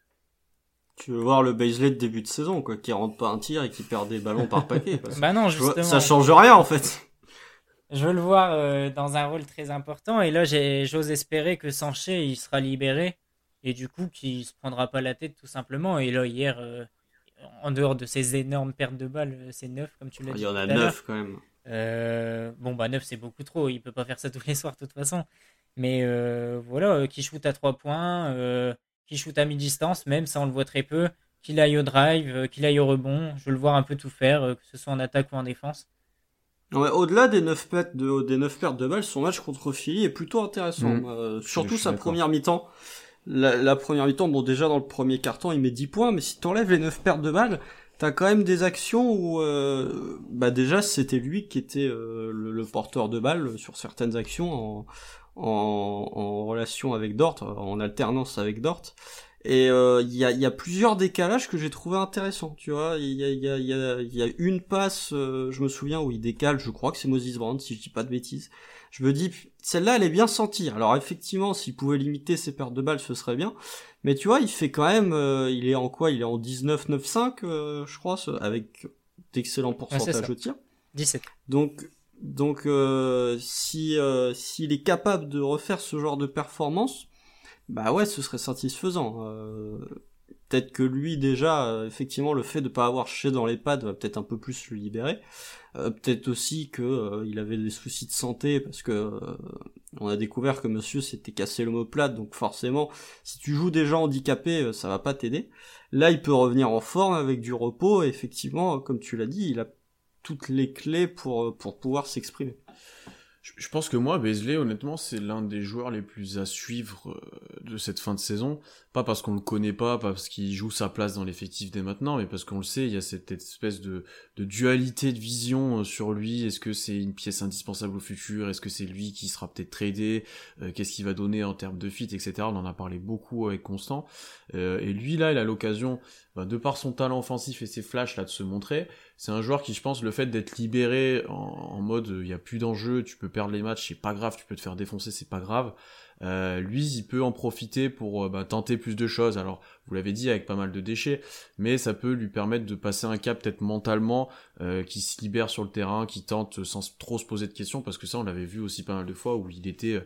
Tu veux voir le Baisley de début de saison, quoi, qui rentre pas un tir et qui perd des ballons par paquet. bah non, justement. ça change rien, en fait. Je veux le voir euh, dans un rôle très important. Et là, j'ose espérer que Sanché, il sera libéré. Et du coup, qu'il se prendra pas la tête, tout simplement. Et là, hier, euh, en dehors de ces énormes pertes de balles, euh, c'est neuf, comme tu l'as dit. Il y en a neuf, quand même. bon, bah, neuf, c'est beaucoup trop. Il peut pas faire ça tous les soirs, de toute façon. Mais voilà, qui shoot à trois points qui shoot à mi-distance, même ça on le voit très peu, qu'il aille au drive, euh, qu'il aille au rebond. Je veux le voir un peu tout faire, euh, que ce soit en attaque ou en défense. Ouais, au-delà des 9 pertes de, des 9 pertes de balles, son match contre Philly est plutôt intéressant. Mm. Euh, surtout sa première mi-temps. La, première mi-temps, bon déjà dans le premier carton il met 10 points, mais si t'enlèves les 9 pertes de balles, t'as quand même des actions où bah déjà c'était lui qui était le, porteur de balles sur certaines actions en, en, relation avec Dort, en alternance avec Dort. Et il euh, y, a, y, a, plusieurs décalages que j'ai trouvé intéressants, tu vois. Il y a, y, a, y, a, y a une passe, euh, je me souviens, où il décale, je crois que c'est Moses Brown, si je dis pas de bêtises. Je me dis, celle-là, elle est bien sentie. Alors effectivement, s'il pouvait limiter ses pertes de balles, ce serait bien. Mais tu vois, il fait quand même, euh, il est en quoi? Il est en 19-9-5, je crois, avec d'excellents pourcentages de tir. 17. Donc donc euh, si euh, s'il est capable de refaire ce genre de performance, bah ouais, ce serait satisfaisant. Euh, peut-être que lui déjà, effectivement, le fait de pas avoir ché dans les pads va peut-être un peu plus le libérer. peut-être aussi que il avait des soucis de santé parce que on a découvert que Monsieur s'était cassé l'omoplate, donc forcément, si tu joues déjà handicapé, ça va pas t'aider. Là, il peut revenir en forme avec du repos. Et effectivement, comme tu l'as dit, il a toutes les clés pour, euh, pour pouvoir s'exprimer. Je pense que moi, Beasley, honnêtement, c'est l'un des joueurs les plus à suivre euh, de cette fin de saison. Pas parce qu'on le connaît pas, pas parce qu'il joue sa place dans l'effectif dès maintenant, mais parce qu'on le sait, il y a cette espèce de, dualité de vision euh, sur lui. Est-ce que c'est une pièce indispensable au futur? Est-ce que c'est lui qui sera peut-être tradé? Qu'est-ce qu'il va donner en termes de fit, etc. On en a parlé beaucoup avec Constant. et lui, là, il a l'occasion, bah, de par son talent offensif et ses flashs, là, de se montrer c'est un joueur qui, je pense, le fait d'être libéré en, mode il n'y a plus d'enjeu, tu peux perdre les matchs, c'est pas grave, tu peux te faire défoncer, c'est pas grave. Euh, lui, il peut en profiter pour euh, bah, tenter plus de choses. Alors, vous l'avez dit, avec pas mal de déchets, mais ça peut lui permettre de passer un cap peut-être mentalement, euh, qui se libère sur le terrain, qui tente sans trop se poser de questions, parce que ça, on l'avait vu aussi pas mal de fois où il était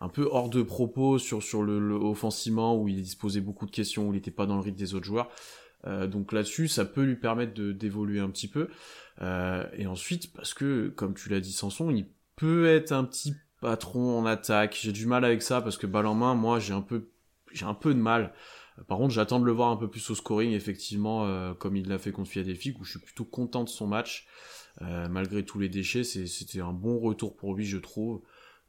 un peu hors de propos sur sur le, le offensivement, où il disposait beaucoup de questions, où il n'était pas dans le rythme des autres joueurs. Euh, donc là-dessus, ça peut lui permettre de d'évoluer un petit peu. Euh, et ensuite, parce que, comme tu l'as dit Sanson, il peut être un petit patron en attaque. J'ai du mal avec ça parce que balle en main, moi, j'ai un peu, j'ai un peu de mal. Par contre, j'attends de le voir un peu plus au scoring, effectivement, euh, comme il l'a fait contre Philadelphie, où je suis plutôt content de son match. malgré tous les déchets, c'était un bon retour pour lui, je trouve.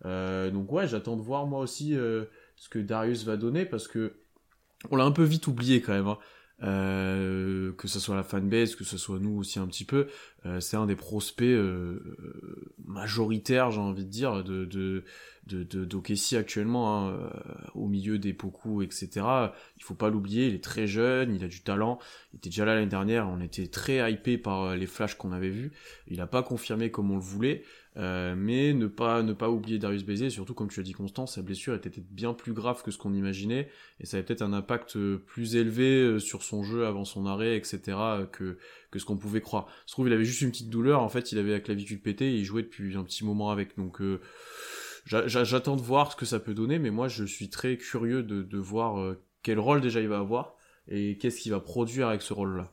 Donc ouais, j'attends de voir moi aussi ce que Darius va donner parce que on l'a un peu vite oublié quand même. Hein. Euh, que ce soit la fanbase, que ce soit nous aussi un petit peu, euh, c'est un des prospects euh, majoritaires, j'ai envie de dire, de de de, de actuellement, hein, au milieu des Poku, etc. Il faut pas l'oublier, il est très jeune, il a du talent, il était déjà là l'année dernière, on était très hypé par les flashs qu'on avait vus, il a pas confirmé comme on le voulait, euh, mais ne pas ne pas oublier Darius Bézier, surtout comme tu as dit Constant, sa blessure était bien plus grave que ce qu'on imaginait, et ça avait peut-être un impact euh, plus élevé euh, sur son jeu avant son arrêt, etc. que que ce qu'on pouvait croire. Je trouve il avait juste une petite douleur, en fait il avait la clavicule pétée et il jouait depuis un petit moment avec, donc j'attends de voir ce que ça peut donner, mais moi je suis très curieux de, de voir quel rôle déjà il va avoir et qu'est-ce qu'il va produire avec ce rôle-là.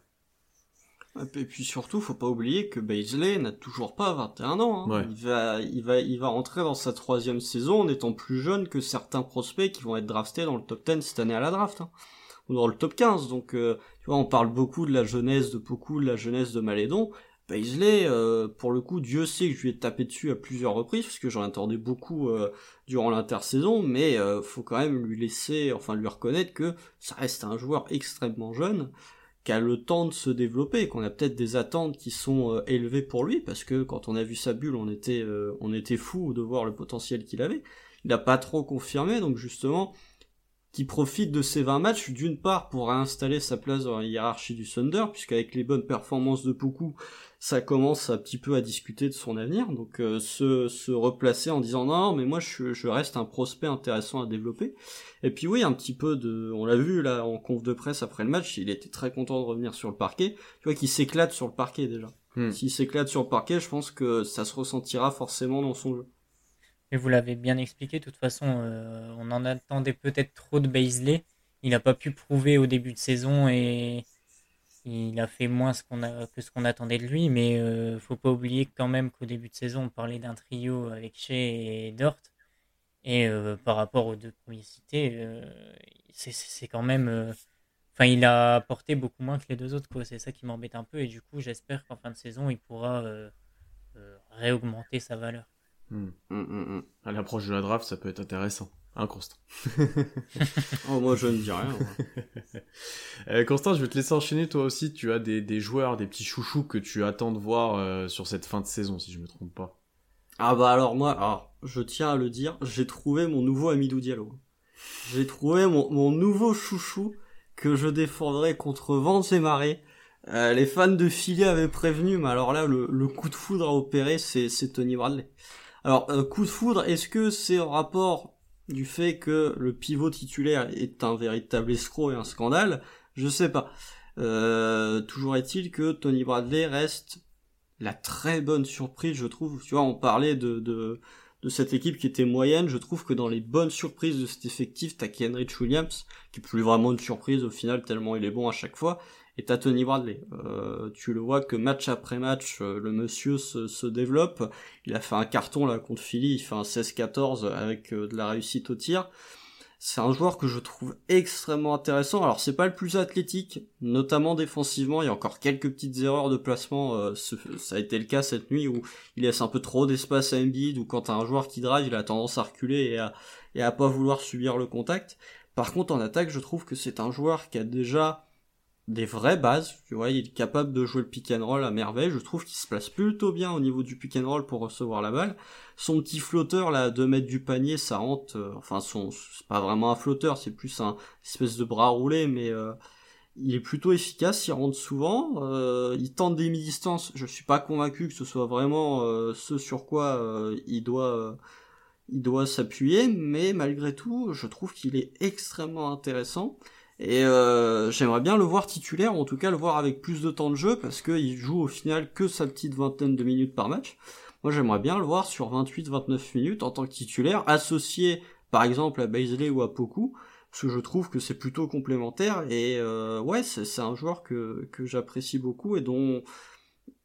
Et puis surtout, faut pas oublier que Baisley n'a toujours pas 21 ans. Hein. Il va, il va, il va rentrer dans sa troisième saison en étant plus jeune que certains prospects qui vont être draftés dans le top 10 cette année à la draft, hein. ou dans le top 15. Donc, euh, tu vois, on parle beaucoup de la jeunesse de beaucoup, de la jeunesse de Malédon. Baisley, euh, pour le coup, Dieu sait que je lui ai tapé dessus à plusieurs reprises, parce que j'en attendais beaucoup euh, durant l'intersaison, mais faut quand même lui laisser, enfin lui reconnaître que ça reste un joueur extrêmement jeune le temps de se développer, qu'on a peut-être des attentes qui sont euh, élevées pour lui, parce que quand on a vu sa bulle, on était, euh, on était fou de voir le potentiel qu'il avait. Il n'a pas trop confirmé, donc justement, qui profite de ces 20 matchs, d'une part pour réinstaller sa place dans la hiérarchie du Thunder, puisqu'avec les bonnes performances de Poukou, ça commence un petit peu à discuter de son avenir, donc euh, se, se replacer en disant non, mais moi je, je reste un prospect intéressant à développer. Et puis oui, un petit peu de, on l'a vu là en conf de presse après le match, il était très content de revenir sur le parquet. Tu vois qu'il s'éclate sur le parquet déjà. Hmm. S'il s'éclate sur le parquet, je pense que ça se ressentira forcément dans son jeu. Et vous l'avez bien expliqué, de toute façon, euh, on en attendait peut-être trop de Baisley. Il n'a pas pu prouver au début de saison et il a fait moins ce qu'on a, que ce qu'on attendait de lui, mais euh, faut pas oublier quand même qu'au début de saison, on parlait d'un trio avec Shea et Dort. Et euh, par rapport aux deux premiers cités, euh, c'est quand même. Euh, enfin, il a apporté beaucoup moins que les deux autres, quoi. C'est ça qui m'embête un peu. Et du coup, j'espère qu'en fin de saison, il pourra réaugmenter sa valeur. Hmm. Hmm, hmm, à l'approche de la draft, ça peut être intéressant. Hein, Constant oh, moi, je ne dis rien. euh, Constant, je vais te laisser enchaîner. Toi aussi, tu as des, des joueurs, des petits chouchous que tu attends de voir euh, sur cette fin de saison, si je me trompe pas. Ah bah alors moi, alors, je tiens à le dire, j'ai trouvé mon nouveau Amidou Diallo. J'ai trouvé mon, mon, nouveau chouchou que je défendrai contre vents et marées. Euh, les fans de Philly avaient prévenu, mais alors là, le, le coup de foudre à opérer, c'est Tony Bradley. Alors, euh, coup de foudre, est-ce que c'est en rapport du fait que le pivot titulaire est un véritable escroc et un scandale, je sais pas. Euh, toujours est-il que Tony Bradley reste la très bonne surprise, je trouve. Tu vois, on parlait de, de, de cette équipe qui était moyenne. Je trouve que dans les bonnes surprises de cet effectif, t'as Kenrich Williams, qui est plus vraiment une surprise au final, tellement il est bon à chaque fois. Et t'as Tony Bradley. Euh, tu le vois que match après match, euh, le monsieur se, se, développe. Il a fait un carton là contre Philly, il fait un 16-14 avec euh, de la réussite au tir. C'est un joueur que je trouve extrêmement intéressant. Alors c'est pas le plus athlétique, notamment défensivement. Il y a encore quelques petites erreurs de placement. ça a été le cas cette nuit où il laisse un peu trop d'espace à Embiid ou quand t'as un joueur qui drive, il a tendance à reculer et à, et à pas vouloir subir le contact. Par contre en attaque, je trouve que c'est un joueur qui a déjà des vraies bases, tu vois, il est capable de jouer le pick and roll à merveille, je trouve qu'il se place plutôt bien au niveau du pick and roll pour recevoir la balle. Son petit flotteur là, à 2 mètres du panier, ça rentre, euh, enfin son, c'est pas vraiment un flotteur, c'est plus un espèce de bras roulé, mais euh, il est plutôt efficace, il rentre souvent, euh, il tente des mi-distances, je suis pas convaincu que ce soit vraiment ce sur quoi il doit il doit s'appuyer, mais malgré tout, je trouve qu'il est extrêmement intéressant. Et euh, j'aimerais bien le voir titulaire, ou en tout cas le voir avec plus de temps de jeu, parce qu'il joue au final que sa petite vingtaine de minutes par match. Moi j'aimerais bien le voir sur 28-29 minutes en tant que titulaire, associé par exemple à Baisley ou à Poku, parce que je trouve que c'est plutôt complémentaire, et euh, ouais, c'est un joueur que, que j'apprécie beaucoup et dont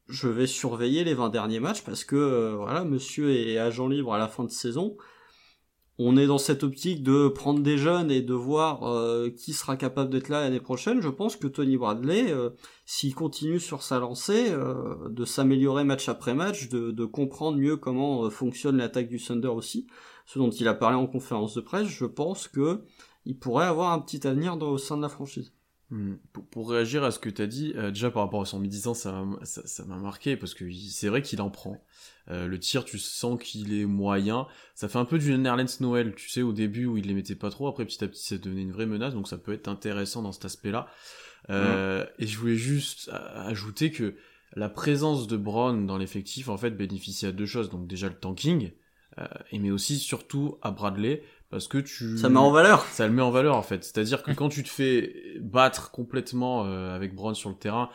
je vais surveiller les 20 derniers matchs, parce que euh, voilà, monsieur est agent libre à la fin de saison, on est dans cette optique de prendre des jeunes et de voir euh, qui sera capable d'être là l'année prochaine. Je pense que Tony Bradley, euh, s'il continue sur sa lancée, euh, de s'améliorer match après match, de, comprendre mieux comment fonctionne l'attaque du Thunder aussi, ce dont il a parlé en conférence de presse, je pense que il pourrait avoir un petit avenir au sein de la franchise. Hmm. Pour, pour, réagir à ce que tu as dit, euh, déjà par rapport à son midi ça m'a ça, ça marqué parce que c'est vrai qu'il en prend. Euh, le tir, tu sens qu'il est moyen. Ça fait un peu du Nerlens Noël, tu sais, au début où il les mettait pas trop, après petit à petit ça devenait une vraie menace, donc ça peut être intéressant dans cet aspect-là. Euh, Et je voulais juste ajouter que la présence de Brown dans l'effectif, en fait, bénéficie à deux choses. Donc déjà le tanking, mais aussi surtout à Bradley, parce que tu... Ça met en valeur Ça le met en valeur, en fait. C'est-à-dire que quand tu te fais battre complètement euh, avec Brown sur le terrain,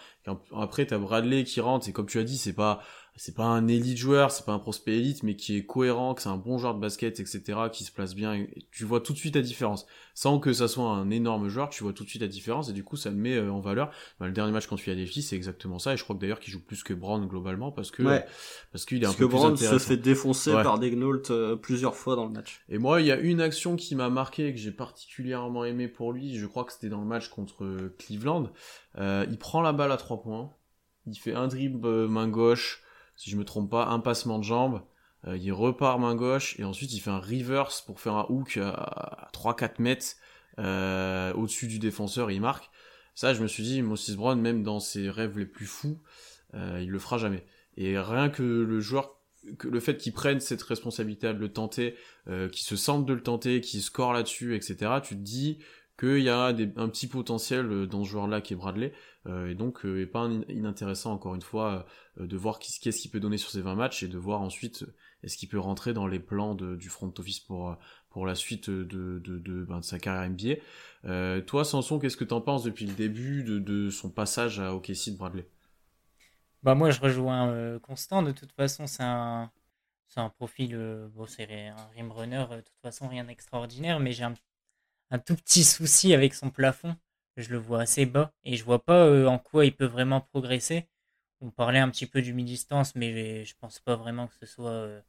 après t'as Bradley qui rentre, et comme tu as dit, c'est pas c'est pas un élite joueur, c'est pas un prospect élite, mais qui est cohérent, que c'est un bon joueur de basket, etc., qui se place bien, et tu vois tout de suite la différence. Sans que ça soit un énorme joueur, tu vois tout de suite la différence, et du coup, ça le met euh, en valeur. Bah, le dernier match contre Philadelphie, c'est exactement ça, et je crois que d'ailleurs qu'il joue plus que Brown globalement, parce que, parce qu'il est un peu plus Brown se fait défoncer par Degnault euh, plusieurs fois dans le match. Et moi, il y a une action qui m'a marqué, et que j'ai particulièrement aimé pour lui, je crois que c'était dans le match contre euh, Cleveland. il prend la balle à trois points, il fait un dribble main gauche, si je me trompe pas, un passement de jambe, euh, il repart main gauche, et ensuite il fait un reverse pour faire un hook à, 3-4 mètres euh, au-dessus du défenseur et il marque. Ça, je me suis dit, Moses Brown, même dans ses rêves les plus fous, euh, il le fera jamais. Et rien que le joueur, le fait qu'il prenne cette responsabilité de le tenter, euh, qu'il se sente de le tenter, qu'il score là-dessus, etc., tu te dis qu'il y a un petit potentiel dans ce joueur-là qui est Bradley. Euh, et donc euh, est pas inintéressant encore une fois euh, de voir qu'est-ce qu'il peut donner sur ces 20 matchs et de voir ensuite est-ce qu'il peut rentrer dans les plans du front office pour pour la suite de, de, de, ben, sa carrière NBA. Euh, toi, Sanson, qu'est-ce que t'en penses depuis le début de, de son passage à OKC de Bradley? Bah moi, je rejoins Constant. De toute façon, c'est un c'est un profil, bon, c'est un rim runner. De toute façon, rien d'extraordinaire, mais j'ai un, un tout petit souci avec son plafond je le vois assez bas et je vois pas euh, en quoi il peut vraiment progresser. On parlait un petit peu du mi-distance, mais je pense pas vraiment que ce soit euh,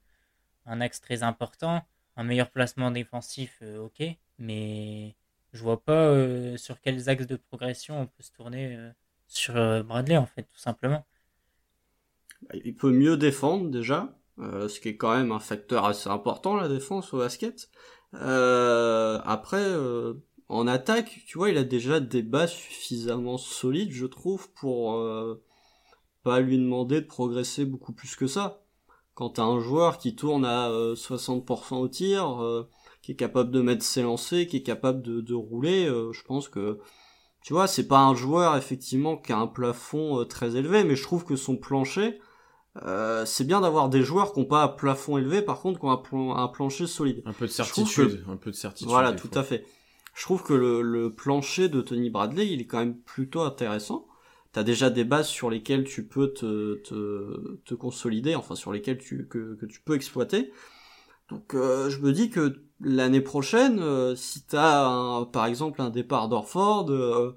un axe très important. Un meilleur placement défensif, euh, ok, mais je vois pas sur quels axes de progression on peut se tourner sur Bradley en fait, tout simplement. Bah, il peut mieux défendre déjà, ce qui est quand même un facteur assez important la défense au basket. Après, en attaque, tu vois, il a déjà des bases suffisamment solides, je trouve, pour euh, pas lui demander de progresser beaucoup plus que ça. Quand t'as un joueur qui tourne à 60% euh, au tir, euh, qui est capable de mettre ses lancers, qui est capable de, rouler, je pense que, tu vois, c'est pas un joueur effectivement qui a un plafond très élevé, mais je trouve que son plancher, c'est bien d'avoir des joueurs qui n'ont pas un plafond élevé, par contre qui ont un, plancher solide. Un peu de certitude, un peu de certitude. Voilà, tout à fait je trouve que le, plancher de Tony Bradley, il est quand même plutôt intéressant. T'as déjà des bases sur lesquelles tu peux te, te, te consolider, enfin sur lesquelles tu, que, que tu peux exploiter. Donc euh, je me dis que l'année prochaine, euh, si t'as un, par exemple un départ d'Orford, euh,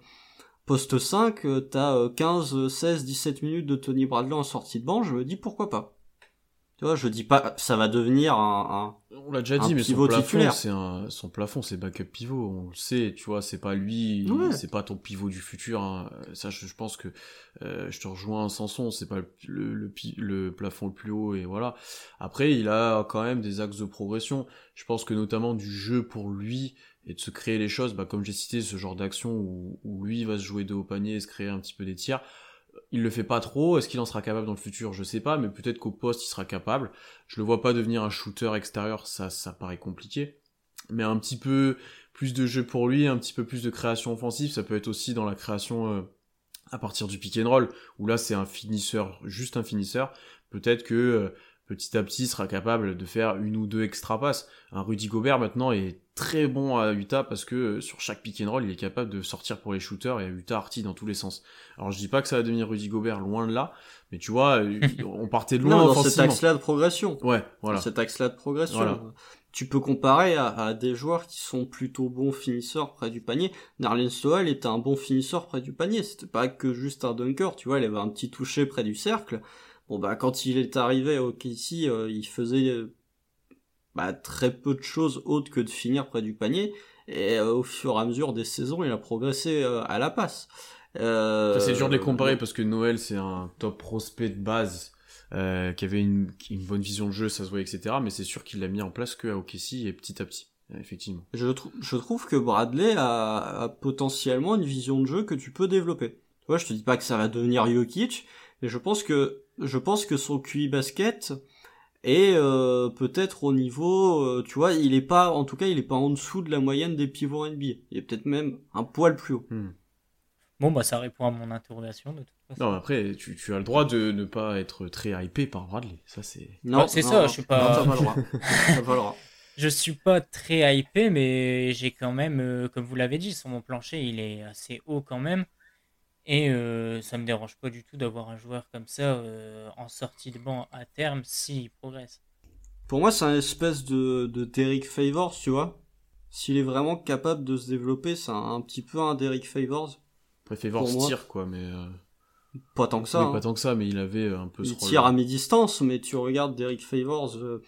poste 5, t'as 15, 16, 17 minutes de Tony Bradley en sortie de banc, je me dis pourquoi pas. Tu vois, je dis pas, ça va devenir un, un on l'a déjà dit, mais son plafond, c'est un, son plafond, c'est backup pivot. On le sait, tu vois, c'est pas lui, c'est pas ton pivot du futur. Hein. Ça, je, pense que euh, je te rejoins Sanson, c'est pas le, le, le, plafond le plus haut et voilà. Après, il a quand même des axes de progression. Je pense que notamment du jeu pour lui et de se créer les choses, bah, comme j'ai cité, ce genre d'action où, où lui va se jouer de haut panier et se créer un petit peu des tirs il le fait pas trop. Est-ce qu'il en sera capable dans le futur Je sais pas, mais peut-être qu'au poste il sera capable. Je le vois pas devenir un shooter extérieur, ça, ça paraît compliqué. Mais un petit peu plus de jeu pour lui, un petit peu plus de création offensive, ça peut être aussi dans la création euh, à partir du pick and roll, où là c'est un finisseur, juste un finisseur. Peut-être que euh, petit à petit sera capable de faire une ou deux extra passes. Un Rudy Gobert maintenant est très bon à Utah parce que euh, sur chaque pick and roll, il est capable de sortir pour les shooters et à Utah Arty dans tous les sens. Alors je dis pas que ça va devenir Rudy Gobert loin de là, mais tu vois, euh, on partait de loin non, dans cet axe-là de progression. Ouais, voilà. Dans cet axe-là de progression. Tu peux comparer à, des joueurs qui sont plutôt bons finisseurs près du panier. Narlene Stoel était un bon finisseur près du panier. C'était pas que juste un dunker, tu vois, il avait un petit toucher près du cercle. Bon bah quand il est arrivé au KC, euh, il faisait bah, très peu de choses autres que de finir près du panier. Et euh, au fur et à mesure des saisons, il a progressé euh, à la passe. Euh, c'est dur de les comparer parce que Noël c'est un top prospect de base euh, qui avait une, une bonne vision de jeu, ça se voit, etc. Mais c'est sûr qu'il l'a mis en place que à OKC et petit à petit, effectivement. Je, trou- je trouve que Bradley a, a potentiellement une vision de jeu que tu peux développer. Tu vois, je te dis pas que ça va devenir Jokic, mais je pense que je pense que son QI basket est euh, peut-être au niveau, euh, tu vois, il est pas, en tout cas, il est pas en dessous de la moyenne des pivots NBA. Il est peut-être même un poil plus haut. Bon, bah ça répond à mon interrogation de toute façon. Non, après, tu, tu as le droit de ne pas être très hypé par Bradley. Ça, c'est. Non, c'est ça, non, je suis pas- non, t'as pas le droit. T'as pas le droit. Je suis pas très hypé, mais j'ai quand même, euh, comme vous l'avez dit, sur mon plancher, il est assez haut quand même. Et euh, ça me dérange pas du tout d'avoir un joueur comme ça euh, en sortie de banc à terme s'il progresse. Pour moi, c'est un espèce de, de Derrick Favors, tu vois. S'il est vraiment capable de se développer, c'est un, un petit peu un Derrick Favors. Après, Favors tire, quoi, mais. euh, Pas tant que ça. oui, hein. pas tant que ça, mais il avait un peu ce Il tire à mi-distance, mais tu regardes Derrick Favors euh,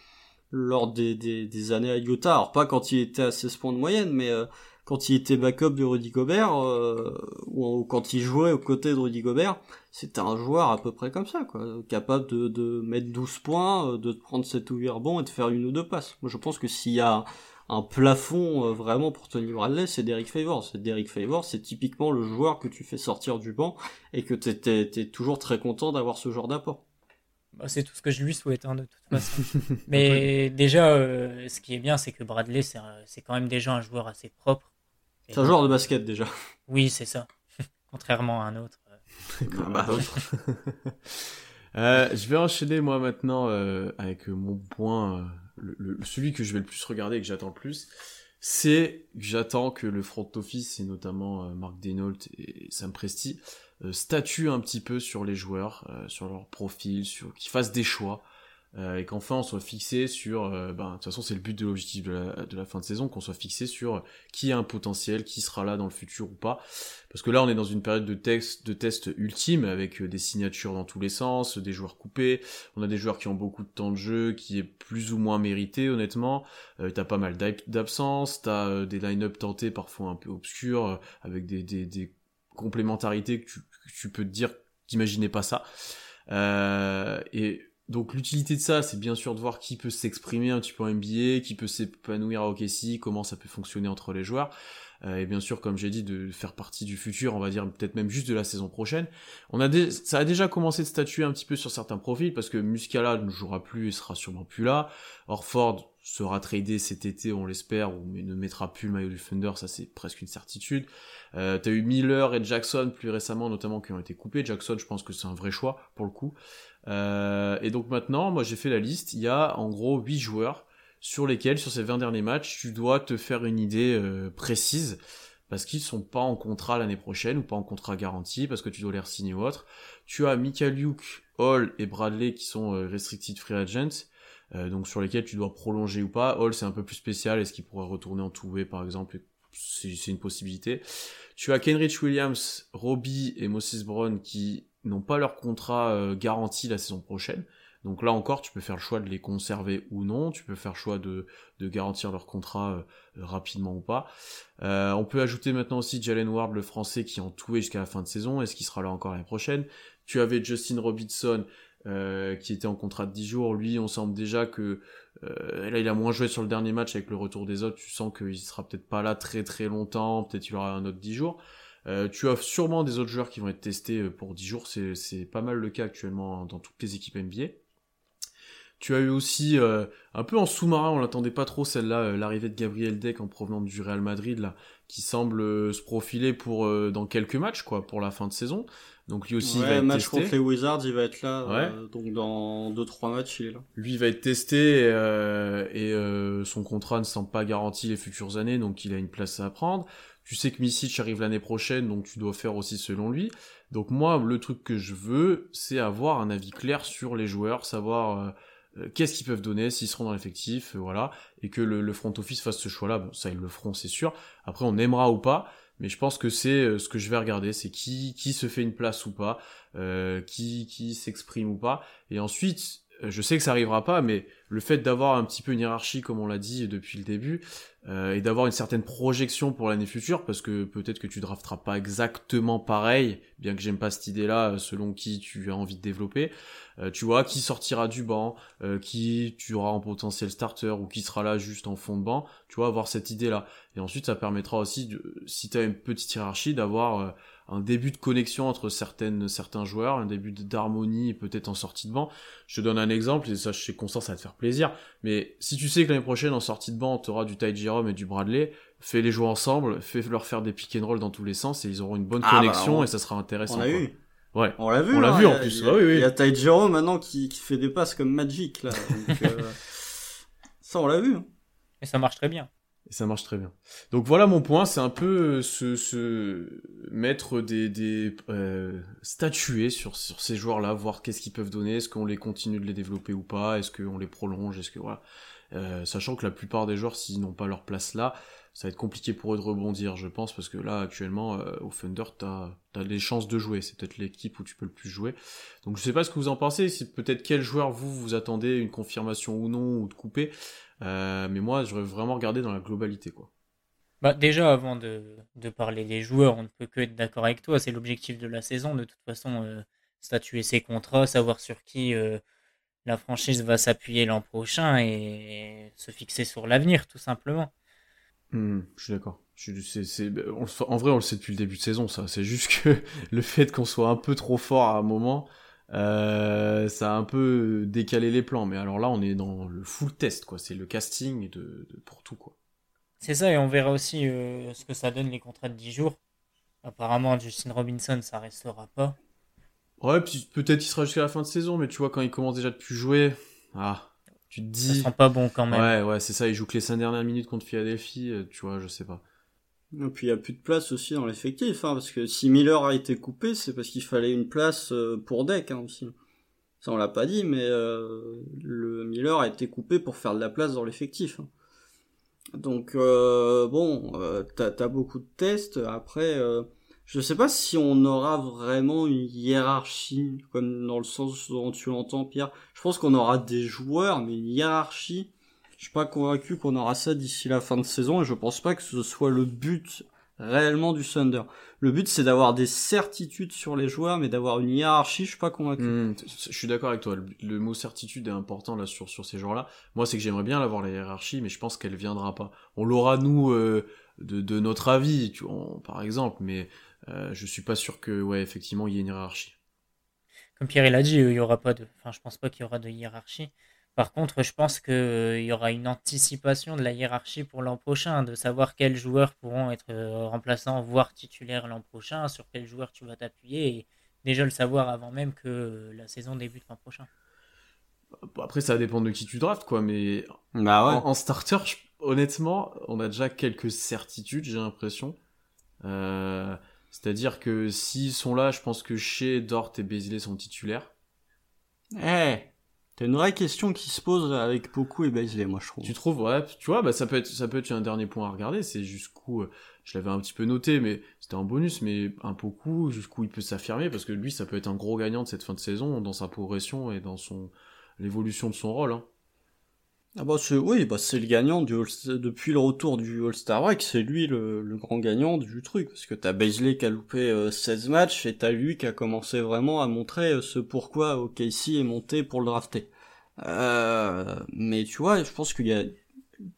lors des, des, des années à Utah. Alors pas quand il était à 16 points de moyenne, mais euh, quand il était backup de Rudy Gobert, euh, ou, quand il jouait aux côtés de Rudy Gobert, c'était un joueur à peu près comme ça, quoi. Capable de, de mettre 12 points, euh, de te prendre 7 ou 8 rebonds et de faire une ou deux passes. Moi je pense que s'il y a un plafond euh, vraiment pour Tony Bradley, c'est Derrick Favors. C'est Derrick Favors, c'est typiquement le joueur que tu fais sortir du banc et que t'es, t'es, t'es toujours très content d'avoir ce genre d'apport. Bah, c'est tout ce que je lui souhaite, hein, de toute façon. mais déjà, euh, ce qui est bien, c'est que Bradley, c'est quand même déjà un joueur assez propre. C'est un joueur de basket déjà. Oui, c'est ça. Contrairement à un autre. bah. Euh, je vais enchaîner moi maintenant euh, avec mon point, euh, le, le- celui que je vais le plus regarder et que j'attends le plus, c'est que j'attends que le front office et notamment euh, Mark Denault et Sam Presti euh, statuent un petit peu sur les joueurs, euh, sur leur profil, sur qu'ils fassent des choix euh, et qu'enfin on soit fixé sur, euh, ben, de toute façon c'est le but de l'objectif de la, de la fin de saison, qu'on soit fixé sur qui a un potentiel, qui sera là dans le futur ou pas. Parce que là, on est dans une période de, texte, de test ultime avec euh, des signatures dans tous les sens, des joueurs coupés. On a des joueurs qui ont beaucoup de temps de jeu, qui est plus ou moins mérité, honnêtement. Euh, t'as pas mal d'ab- d'absences, t'as euh, des line-up tentés parfois un peu obscurs, euh, avec des, des, des complémentarités que tu, que tu peux te dire, t'imaginais pas ça. Euh, et donc l'utilité de ça, c'est bien sûr de voir qui peut s'exprimer un petit peu en NBA, qui peut s'épanouir à OKC, comment ça peut fonctionner entre les joueurs. Euh, et bien sûr, comme j'ai dit, de faire partie du futur, on va dire peut-être même juste de la saison prochaine. On a dé- ça a déjà commencé de statuer un petit peu sur certains profils parce que Muscala ne jouera plus et sera sûrement plus là. Orford sera tradé cet été, on l'espère, ou mais ne mettra plus le maillot du Thunder, ça c'est presque une certitude. Euh, T'as eu Miller et Jackson plus récemment, notamment qui ont été coupés. Jackson, je pense que c'est un vrai choix pour le coup. Euh, et donc maintenant, moi j'ai fait la liste. Il y a en gros 8 joueurs sur lesquels, sur ces 20 derniers matchs, tu dois te faire une idée euh, précise parce qu'ils sont pas en contrat l'année prochaine ou pas en contrat garanti parce que tu dois les signer ou autre. Tu as Mikaliuk, Hall et Bradley qui sont euh, restricted free agents. euh, donc sur lesquels tu dois prolonger ou pas. Hall c'est un peu plus spécial, est-ce qu'il pourrait retourner en two-way par exemple? C'est une possibilité. Tu as Kenrich Williams, Robbie et Moses Brown qui n'ont pas leur contrat euh, garanti la saison prochaine. Donc là encore, tu peux faire le choix de les conserver ou non, tu peux faire le choix de, de garantir leur contrat euh, euh, rapidement ou pas. Euh, on peut ajouter maintenant aussi Jalen Ward, le français, qui est en toué jusqu'à la fin de saison, est-ce qu'il sera là encore l'année prochaine Tu avais Justin Robinson, qui était en contrat de 10 jours, lui, on semble déjà que là il a moins joué sur le dernier match avec le retour des autres, tu sens qu'il sera peut-être pas là très très longtemps, peut-être il aura un autre 10 jours. Tu as sûrement des autres joueurs qui vont être testés pour 10 jours, c'est c'est pas mal le cas actuellement dans toutes les équipes NBA. Tu as eu aussi, euh, un peu en sous-marin, on l'attendait pas trop celle-là, euh, l'arrivée de Gabriel Deck en provenant du Real Madrid, là, qui semble euh, se profiler pour euh, dans quelques matchs, quoi, pour la fin de saison. Donc lui aussi il va être match testé. contre les Wizards, il va être là. Ouais. donc dans 2-3 matchs, il est là. Lui il va être testé euh, et euh, son contrat ne semble pas garanti les futures années, donc il a une place à prendre. Tu sais que Misic arrive l'année prochaine, donc tu dois faire aussi selon lui. Donc moi, le truc que je veux, c'est avoir un avis clair sur les joueurs, savoir qu'est-ce qu'ils peuvent donner, s'ils seront dans l'effectif, euh, voilà, et que le, front office fasse ce choix-là. Ça ils le feront, c'est sûr. Après, on aimera ou pas, mais je pense que c'est euh, ce que je vais regarder, c'est qui qui se fait une place ou pas, euh, qui qui s'exprime ou pas, et ensuite, euh, je sais que ça arrivera pas, mais le fait d'avoir un petit peu une hiérarchie, comme on l'a dit depuis le début, euh, et d'avoir une certaine projection pour l'année future, parce que peut-être que tu drafteras pas exactement pareil, bien que j'aime pas cette idée-là, selon qui tu as envie de développer. Euh, tu vois, qui sortira du banc, euh, qui tu auras en potentiel starter ou qui sera là juste en fond de banc, tu vois, avoir cette idée-là. Et ensuite, ça permettra aussi, de, si tu as une petite hiérarchie, d'avoir euh, un début de connexion entre certaines, certains joueurs, un début d'harmonie peut-être en sortie de banc. Je te donne un exemple, et ça, je sais Constant, ça va te faire plaisir, mais si tu sais que l'année prochaine, en sortie de banc, tu auras du Ty Jerome et du Bradley, fais les jouer ensemble, fais leur faire des pick and roll dans tous les sens, et ils auront une bonne Ah, bah, connexion, on- et ça sera intéressant. On l'a quoi. eu. Ouais. On l'a vu. On l'a hein, vu, en a- plus. Il y a, Ah oui, oui. il y a Ty Jerome maintenant qui, qui fait des passes comme Magic là. Donc, euh, ça on l'a vu. hein. Et ça marche très bien. Et ça marche très bien. Donc voilà mon point, c'est un peu se, se mettre des, des euh, statuer sur, sur ces joueurs-là, voir qu'est-ce qu'ils peuvent donner, est-ce qu'on les continue de les développer ou pas, est-ce qu'on les prolonge, est-ce que voilà. Euh, sachant que la plupart des joueurs, s'ils n'ont pas leur place là, ça va être compliqué pour eux de rebondir, je pense, parce que là actuellement euh, au Thunder, t'as as des chances de jouer, c'est peut-être l'équipe où tu peux le plus jouer. Donc je sais pas ce que vous en pensez, c'est peut-être quel joueur vous vous attendez une confirmation ou non ou de couper. Euh, mais moi, je vais vraiment regarder dans la globalité, quoi. Bah, déjà, avant de, de parler des joueurs, on ne peut que être d'accord avec toi. C'est l'objectif de la saison. De toute façon, statuer ses contrats, savoir sur qui la franchise va s'appuyer l'an prochain et se fixer sur l'avenir, tout simplement. Hmm, je suis d'accord. En vrai, on le sait depuis le début de saison, ça. C'est juste que le fait qu'on soit un peu trop fort à un moment, euh, ça a un peu décalé les plans. Mais alors là, on est dans le full test, quoi. C'est le casting de, de- pour tout, quoi. C'est ça, et on verra aussi euh, ce que ça donne les contrats de 10 jours. Apparemment, Justin Robinson, ça restera pas. Ouais, puis peut-être il sera jusqu'à la fin de saison, mais tu vois, quand il commence déjà de plus jouer, ah, tu te Ça dis. sent pas bon quand même. Ouais, ouais, c'est ça, il joue que les 5 dernières minutes contre Philadelphie, euh, tu vois, je sais pas. Et puis il y a plus de place aussi dans l'effectif, hein, parce que si Miller a été coupé, c'est parce qu'il fallait une place euh, pour deck hein, aussi. Ça on l'a pas dit, mais euh, le Miller a été coupé pour faire de la place dans l'effectif. hein. Donc euh, bon, euh, t'as as beaucoup de tests. Après, euh, je sais pas si on aura vraiment une hiérarchie, comme dans le sens dont tu l'entends, Pierre. Je pense qu'on aura des joueurs, mais une hiérarchie. Je suis pas convaincu qu'on aura ça d'ici la fin de saison, et je pense pas que ce soit le but réellement du Thunder. Le but c'est d'avoir des certitudes sur les joueurs, mais d'avoir une hiérarchie, je suis pas convaincu. Hmm, je suis d'accord avec toi. Le, le mot certitude est important là sur, sur ces joueurs-là. Moi, c'est que j'aimerais bien l'avoir la hiérarchie, mais je pense qu'elle viendra pas. On l'aura nous euh, de, de notre avis, tu vois, par exemple, mais euh, je suis pas sûr que, ouais, effectivement, il y ait une hiérarchie. Comme Pierre l'a dit, euh, il y aura pas de. Enfin, je pense pas qu'il y aura de hiérarchie. Par contre, je pense qu'il y aura une anticipation de la hiérarchie pour l'an prochain, de savoir quels joueurs pourront être euh, remplaçants, voire titulaires l'an prochain, sur quels joueurs tu vas t'appuyer, et déjà le savoir avant même que la saison débute l'an prochain. Après, ça dépend de qui tu draftes, quoi, mais Bah ouais. en, en starter, je- honnêtement, on a déjà quelques certitudes, j'ai l'impression. C'est-à-dire que s'ils sont là, je pense que chez Dort et Bézilé sont titulaires. Eh, t'as une vraie question qui se pose avec Poku et Baisley, moi je trouve. Tu trouves, ouais, tu vois, bah, ça peut être, ça peut être un dernier point à regarder, c'est jusqu'où, euh, je l'avais un petit peu noté, mais c'était un bonus, mais un coup, jusqu'où il peut s'affirmer, parce que lui, ça peut être un gros gagnant de cette fin de saison, dans sa progression et dans son, l'évolution de son rôle, hein. Ah bah c'est oui, bah c'est le gagnant du All- depuis le retour du All-Star Break, c'est lui le, le grand gagnant du truc parce que t'as Baisley qui a loupé euh, 16 matchs et t'as lui qui a commencé vraiment à montrer euh, ce pourquoi OKC est monté pour le drafter. Euh, mais tu vois, je pense qu'il y a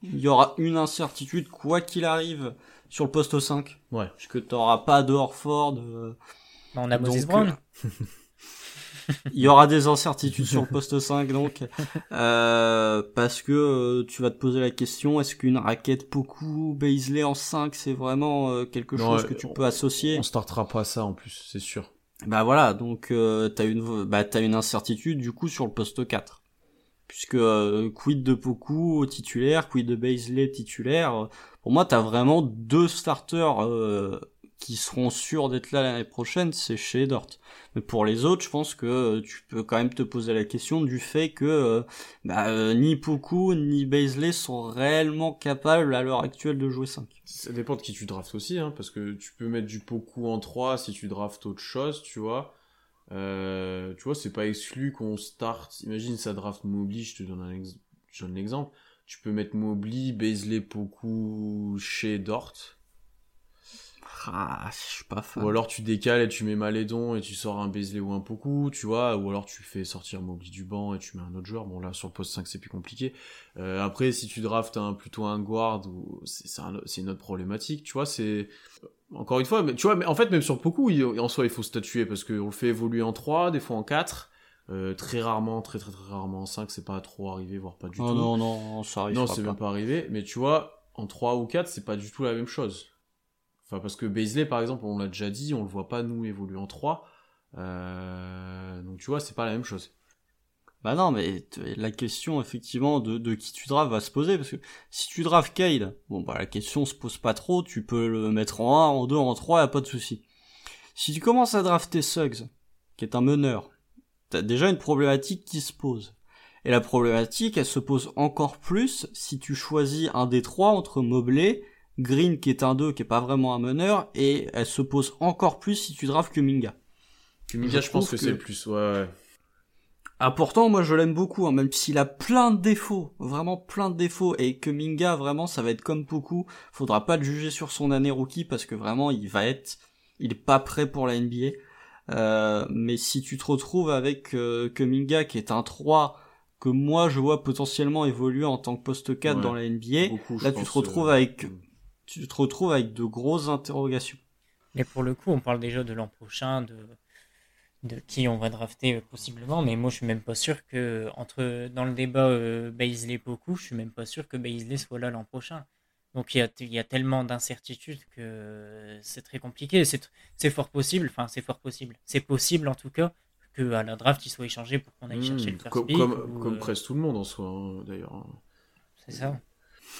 il y aura une incertitude quoi qu'il arrive sur le poste 5 Ouais. parce que t'auras pas de Horford euh, on a Moses Brown. il y aura des incertitudes sur le poste 5 donc euh, parce que euh, tu vas te poser la question est-ce qu'une raquette Poku Baisley en 5 c'est vraiment euh, quelque Non, chose que tu on- peux associer On startera pas ça, en plus, c'est sûr. bah voilà donc euh, t'as une bah t'as une incertitude du coup sur le poste 4 puisque euh, quid de Poku titulaire quid de Baisley titulaire? Pour moi t'as vraiment deux starters euh, qui seront sûrs d'être là l'année prochaine c'est chez Dort mais pour les autres je pense que euh, tu peux quand même te poser la question du fait que euh, bah, euh, ni Poku ni Baisley sont réellement capables à l'heure actuelle de jouer 5 Ça dépend de qui tu draftes aussi, hein, parce que tu peux mettre du Poku en 3 si tu draftes autre chose, tu vois. Euh, tu vois, c'est pas exclu qu'on start. Imagine ça draft Mobley, je te donne un, ex- je donne l'exemple. Tu peux mettre Mobley, Baisley, Poku, chez Dort. Ah, je suis pas fan. Ou alors tu décales et tu mets Malédon et tu sors un Baisley ou un Poku, tu vois. Ou alors tu fais sortir Mobley du banc et tu mets un autre joueur. Bon là sur le poste 5 c'est plus compliqué. Euh, après si tu draftes un, plutôt un guard, ou c'est c'est un- c'est une autre problématique, tu vois. C'est encore une fois, mais tu vois, mais en fait même sur Poku, il- en soi il faut statuer parce qu'on le fait évoluer en 3, des fois en 4. Euh, très rarement, très très très rarement en 5, c'est pas trop arrivé, voire pas du Oh tout. non, non, ça arrive Non, pas. c'est même pas arrivé, mais tu vois, en 3 ou 4, c'est pas du tout la même chose. Enfin, parce que Baisley, par exemple, on l'a déjà dit, on le voit pas nous évoluer en 3. Euh... Donc tu vois, c'est pas la même chose. Bah non, mais la question effectivement de, qui tu drafts va se poser parce que si tu drafts Cade, bon bah la question se pose pas trop, tu peux le mettre en 1, en 2, en 3, y a pas de souci. Si tu commences à drafter Suggs, qui est un meneur, t'as déjà une problématique qui se pose. Et la problématique, elle se pose encore plus si tu choisis un des trois entre Mobley, Green qui est un 2 qui est pas vraiment un meneur, et elle se pose encore plus si tu draftes Kuminga. Kuminga, je, pense que, c'est le plus. Ouais, ouais. Ah pourtant moi je l'aime beaucoup, hein, même s'il a plein de défauts, vraiment plein de défauts, et que Minga vraiment ça va être comme Poku, faudra pas le juger sur son année rookie parce que vraiment il va être, il est pas prêt pour la NBA. Euh, mais si tu te retrouves avec euh, Kuminga qui est un 3 que moi je vois potentiellement évoluer en tant que poste 4 Ouais. dans la NBA, Beaucoup, là tu te retrouves euh, avec tu te retrouves avec de grosses interrogations. Mais pour le coup, on parle déjà de l'an prochain, de, de qui on va drafter euh, possiblement, mais moi je suis même pas sûr que, entre, dans le débat euh, Baisley-Poku, je suis même pas sûr que Baisley soit là l'an prochain. Donc il y a, il y a tellement d'incertitudes que c'est très compliqué. C'est c'est fort possible, enfin c'est fort possible. C'est possible en tout cas que à la draft il soit échangé pour qu'on aille chercher le first comme, pick. comme, ou, comme euh, presque tout le monde en soi, hein, d'ailleurs. C'est ça.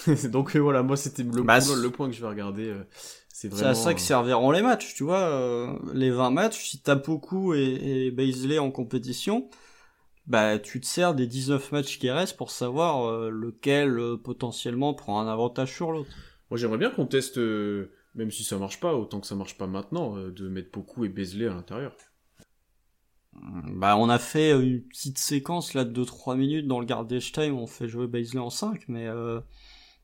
Donc euh, voilà, moi c'était le, Bah, point- le point que je vais regarder. euh, c'est vraiment. à ça que euh, serviront les matchs, tu vois. euh, les 20 matchs, si t'as Poku et, et Baisley en compétition, bah tu te sers des 19 matchs qui restent pour savoir lequel potentiellement prend un avantage sur l'autre. Moi j'aimerais bien qu'on teste, même si ça marche pas, autant que ça marche pas maintenant, de mettre Poku et Baisley à l'intérieur. Bah on a fait une petite séquence là de 2-3 minutes dans le garbage time, on fait jouer Baisley en 5, mais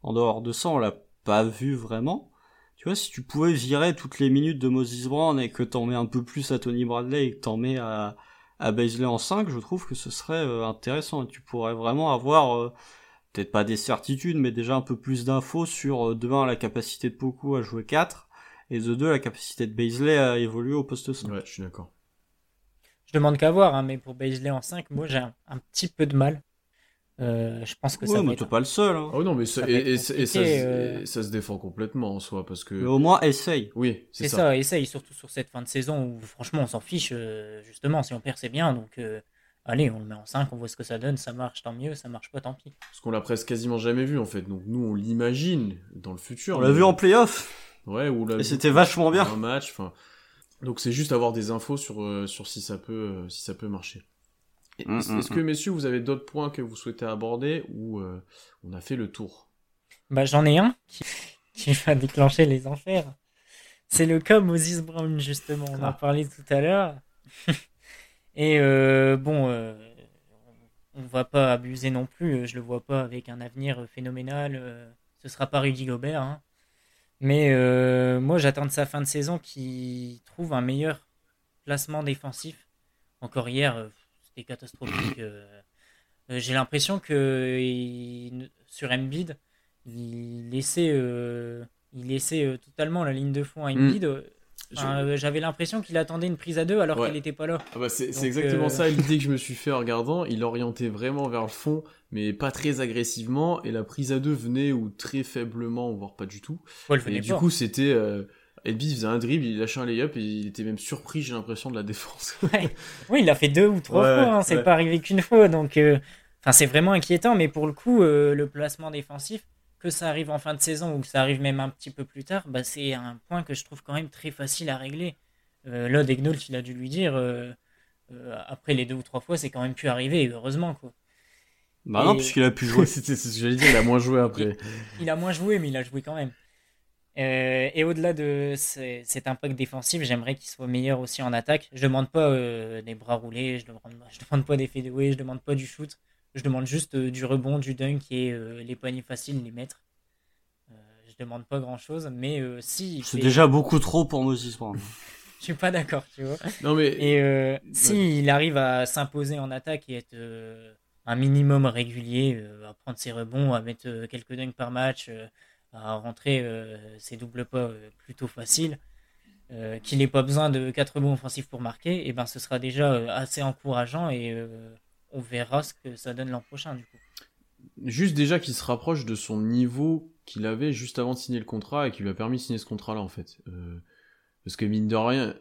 en dehors de ça on l'a pas vu vraiment. Tu vois, si tu pouvais virer toutes les minutes de Moses Brown et que t'en mets un peu plus à Tony Bradley et que t'en mets à, à Baisley en 5, je trouve que ce serait euh, intéressant. Et tu pourrais vraiment avoir, euh, peut-être pas des certitudes, mais déjà un peu plus d'infos sur, euh, de 1, la capacité de Poku à jouer 4, et de 2, la capacité de Baisley à évoluer au poste 5. Ouais, je suis d'accord. Je demande qu'à voir, hein, mais pour Baisley en 5, moi j'ai un, un petit peu de mal. Euh, je pense que ça Ouais, mais t'es pas le seul. Hein. Oh non, mais ça, et, et et euh. et ça se défend complètement en soi, parce que. Mais au moins, essaye. Oui, c'est ça. ça. essaye, surtout sur cette fin de saison où franchement on s'en fiche, euh, justement, si on perd c'est bien, donc euh, allez, on le met en 5, on voit ce que ça donne, ça marche tant mieux, ça marche pas tant pis. Parce qu'on l'a presque quasiment jamais vu en fait. Donc nous on l'imagine dans le futur. On l'a vu en playoff. Ouais, ou l'a Et vu c'était vachement bien. Un match. Enfin, donc c'est juste avoir des infos sur sur si ça peut si ça peut marcher. Mm, Est-ce mm, est-ce que messieurs vous avez d'autres points que vous souhaitez aborder ou euh, on a fait le tour? Bah j'en ai un qui, qui va déclencher les enfers. C'est le cas Moses Brown, justement, on en Ah. parlait tout à l'heure. Et euh, bon, euh, on va pas abuser non plus, je le vois pas avec un avenir phénoménal, euh, ce sera pas Rudy Gobert. hein. Mais euh, moi j'attends de sa fin de saison qu'il trouve un meilleur placement défensif. Encore hier, euh, c'était catastrophique. euh. Euh, J'ai l'impression que il- sur Embiid, il laissait, euh, il laissait totalement la ligne de fond à Embiid. Enfin, euh, J'avais l'impression qu'il attendait une prise à deux alors Ouais. qu'il n'était pas là. Ah bah c'est exactement euh, ça l'idée que je me suis fait en regardant. Il orientait vraiment vers le fond, mais pas très agressivement. Et la prise à deux venait ou très faiblement, voire pas du tout. Et du pas. coup, c'était. Euh, Embiid faisait un dribble, il lâchait un lay-up et il était même surpris, j'ai l'impression, de la défense. Oui, il l'a fait deux ou trois Ouais, fois, hein, c'est ouais. pas arrivé qu'une fois. Donc, euh, enfin, c'est vraiment inquiétant. Mais pour le coup, euh, le placement défensif, que ça arrive en fin de saison ou que ça arrive même un petit peu plus tard, bah, c'est un point que je trouve quand même très facile à régler. Euh, là, Degnault, il a dû lui dire, euh, après les deux ou trois fois, c'est quand même pu arriver, et heureusement. Quoi. Bah non, puisqu'il a pu jouer. C'était c'est ce que j'allais dire, il a moins joué après. Il a moins joué, mais il a joué quand même. Euh, et au-delà de ce- cet impact défensif, j'aimerais qu'il soit meilleur aussi en attaque. Je demande pas euh, des bras roulés, je demande, je demande pas des fadeaways, je demande pas du shoot. Je demande juste du rebond, du dunk et les poignées faciles, les mettre. je demande pas grand chose, mais si. C'est déjà beaucoup trop pour Moses Brown. je suis pas d'accord, tu vois. Non mais. Et si il arrive à s'imposer en attaque et être un minimum régulier, à prendre ses rebonds, à mettre quelques dunks par match, à rentrer ses doubles pas plutôt faciles, euh, qu'il n'ait pas besoin de 4 bons offensifs pour marquer, et eh ben ce sera déjà euh, assez encourageant et euh, on verra ce que ça donne l'an prochain du coup. Juste déjà qu'il se rapproche de son niveau qu'il avait juste avant de signer le contrat et qui lui a permis de signer ce contrat là en fait. parce que mine de rien,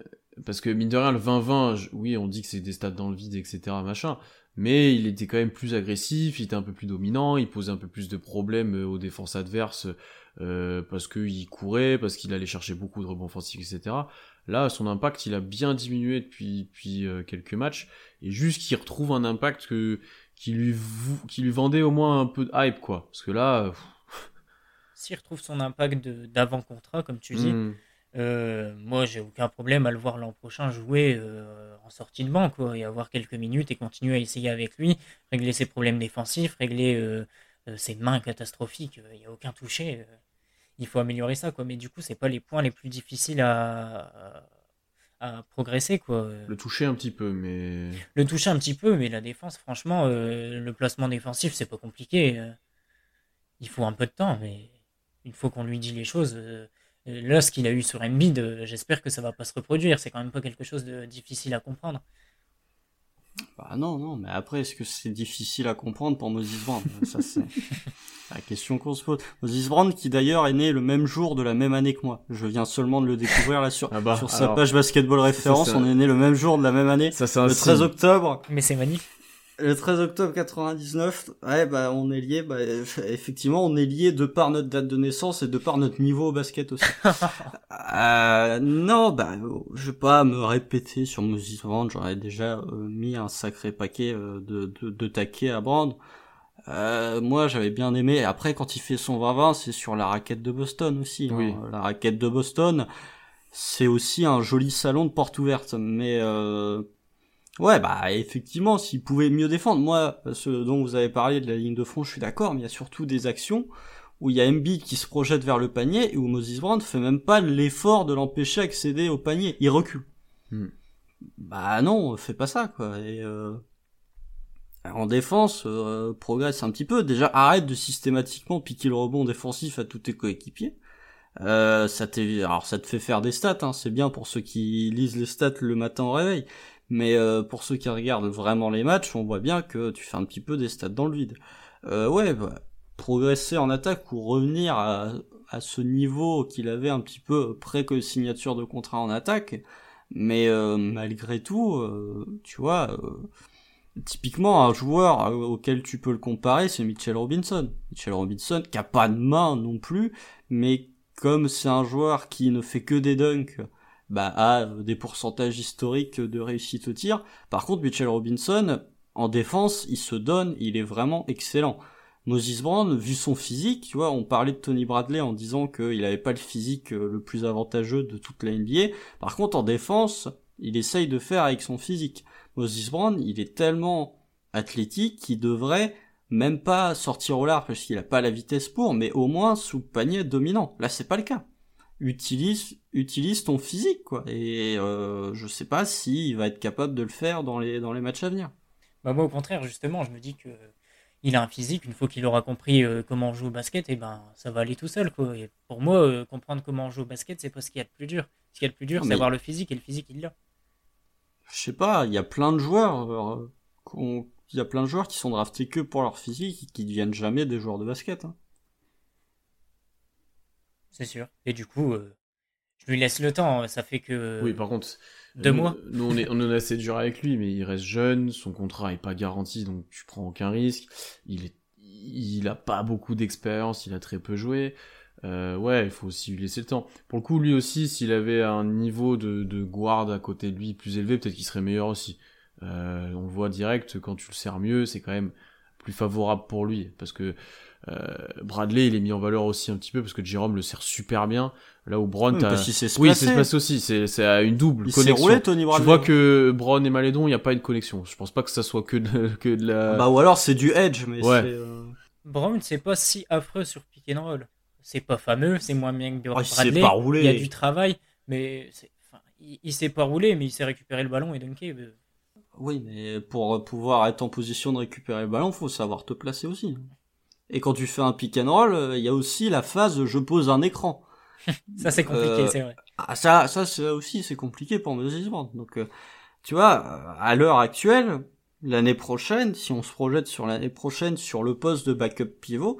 parce que mine de rien le 20-20, oui on dit que c'est des stats dans le vide etc machin, mais il était quand même plus agressif, il était un peu plus dominant, il posait un peu plus de problèmes aux défenses adverses euh, parce qu'il courait, parce qu'il allait chercher beaucoup de rebonds offensifs, etc. Là, son impact, il a bien diminué depuis, depuis euh, quelques matchs, et juste qu'il retrouve un impact que, qui, lui, qui lui vendait au moins un peu de hype, quoi. Parce que là... S'il retrouve son impact d'avant-contrat, comme tu dis, hmm. euh, moi, j'ai aucun problème à le voir l'an prochain jouer en sortie de banc, quoi, et avoir quelques minutes et continuer à essayer avec lui, régler ses problèmes défensifs, régler ses mains catastrophiques, il n'y a aucun toucher il faut améliorer ça, quoi. Mais du coup, c'est pas les points les plus difficiles à, à, progresser, quoi. Le toucher un petit peu, mais. Le toucher un petit peu, mais la défense, franchement, euh, le placement défensif, c'est pas compliqué. Euh. il faut un peu de temps, mais il faut qu'on lui dise les choses. Euh, là, ce qu'il a eu sur Embiid, j'espère que ça va pas se reproduire. C'est quand même pas quelque chose de difficile à comprendre. Bah non, non, mais après, est-ce que c'est difficile à comprendre pour Moses Brown? Ça, c'est la question qu'on se pose. Moses Brown, qui d'ailleurs est né le même jour de la même année que moi. Je viens seulement de le découvrir là sur, ah bah, sur sa page basketball référence. on est né le même jour de la même année. Ça, le 13 octobre. Mais c'est magnifique. Le 13 octobre 99, ouais, bah, on est lié, bah, effectivement, on est lié de par notre date de naissance et de par notre niveau au basket aussi. euh, non, bah, je vais pas me répéter sur Moses Brand, j'aurais déjà euh, mis un sacré paquet euh, de, de, de taquets à Brand. Euh, moi, j'avais bien aimé. Après, quand il fait son 20-20, c'est sur la raquette de Boston aussi. Hein. La raquette de Boston, c'est aussi un joli salon de porte ouverte. Mais euh, Ouais, bah effectivement, s'il pouvait mieux défendre. Moi, ce dont vous avez parlé de la ligne de front, je suis d'accord, mais il y a surtout des actions où il y a Embiid qui se projette vers le panier et où Moses Brown fait même pas l'effort de l'empêcher d'accéder au panier. Il recule. Hmm. Bah non, fais pas ça, quoi. Et euh, en défense, euh, progresse un petit peu. Déjà, arrête de systématiquement piquer le rebond défensif à tous tes coéquipiers. Euh, ça alors ça te fait faire des stats, hein. c'est bien pour ceux qui lisent les stats le matin au réveil, mais euh, pour ceux qui regardent vraiment les matchs, on voit bien que tu fais un petit peu des stats dans le vide. Euh, ouais, bah, progresser en attaque ou revenir à, ce niveau qu'il avait un petit peu près que signature de contrat en attaque, mais euh, malgré tout, tu vois, typiquement un joueur auquel tu peux le comparer, c'est Mitchell Robinson. Mitchell Robinson qui a pas de main non plus, mais comme c'est un joueur qui ne fait que des dunks, bah, a des pourcentages historiques de réussite au tir. Par contre, Mitchell Robinson, en défense, il se donne, il est vraiment excellent. Moses Brown, vu son physique, tu vois, on parlait de Tony Bradley en disant qu'il avait pas le physique euh, le plus avantageux de toute la NBA. Par contre, en défense, il essaye de faire avec son physique. Moses Brown, il est tellement athlétique qu'il devrait même pas sortir au large parce qu'il a pas la vitesse pour, mais au moins sous panier dominant. Là, c'est pas le cas utilise utilise ton physique quoi. Et euh, je sais pas si il va être capable de le faire dans les dans les matchs à venir. Bah moi au contraire justement je me dis que il a un physique une fois qu'il aura compris euh, comment on joue au basket et ben ça va aller tout seul quoi. Et pour moi euh, comprendre comment on joue au basket c'est pas ce qu'il y a de plus dur. Ce qu'il y a de plus dur c'est avoir le physique et le physique il l'a. Je sais pas il y a plein de joueurs il y a plein de joueurs qui sont draftés que pour leur physique et qui deviennent jamais des joueurs de basket hein c'est sûr. Et du coup, euh, je lui laisse le temps. Ça fait que. Oui, par contre. Deux mois. Nous, on, est, on est assez dur avec lui, mais il reste jeune, son contrat est pas garanti, donc tu prends aucun risque. Il est, il a pas beaucoup d'expérience, il a très peu joué. Euh, ouais, il faut aussi lui laisser le temps. Pour le coup, lui aussi, s'il avait un niveau de, de guard à côté de lui plus élevé, peut-être qu'il serait meilleur aussi. Euh, on le voit direct, quand tu le sers mieux, c'est quand même plus favorable pour lui. Parce que Bradley, il est mis en valeur aussi un petit peu parce que Jérôme le sert super bien. Là où Brown, Oui, se oui, c'est passé aussi. C'est c'est à une double Il connexion. roulé, Tony Tu Bradley. vois que Brown et Malédon, il n'y a pas une connexion. Je pense pas que ça soit que de, que de la. Bah, ou alors c'est du edge, mais Ouais. c'est. euh, Brown, c'est pas si affreux sur pick and roll. C'est pas fameux, c'est moins bien que Ah, il Bradley. pas roulé. Il y a du travail, mais c'est- enfin, il, il s'est pas roulé, mais il s'est récupéré le ballon et dunké. euh, Oui, mais pour pouvoir être en position de récupérer le ballon, faut savoir te placer aussi. Et quand tu fais un pick and roll, euh, il y a aussi la phase je pose un écran. Ça, c'est compliqué, Euh, c'est vrai. Ah, ça, ça, c'est aussi, c'est compliqué pour Moses Brown. Donc, euh, tu vois, à l'heure actuelle, l'année prochaine, si on se projette sur l'année prochaine sur le poste de backup pivot,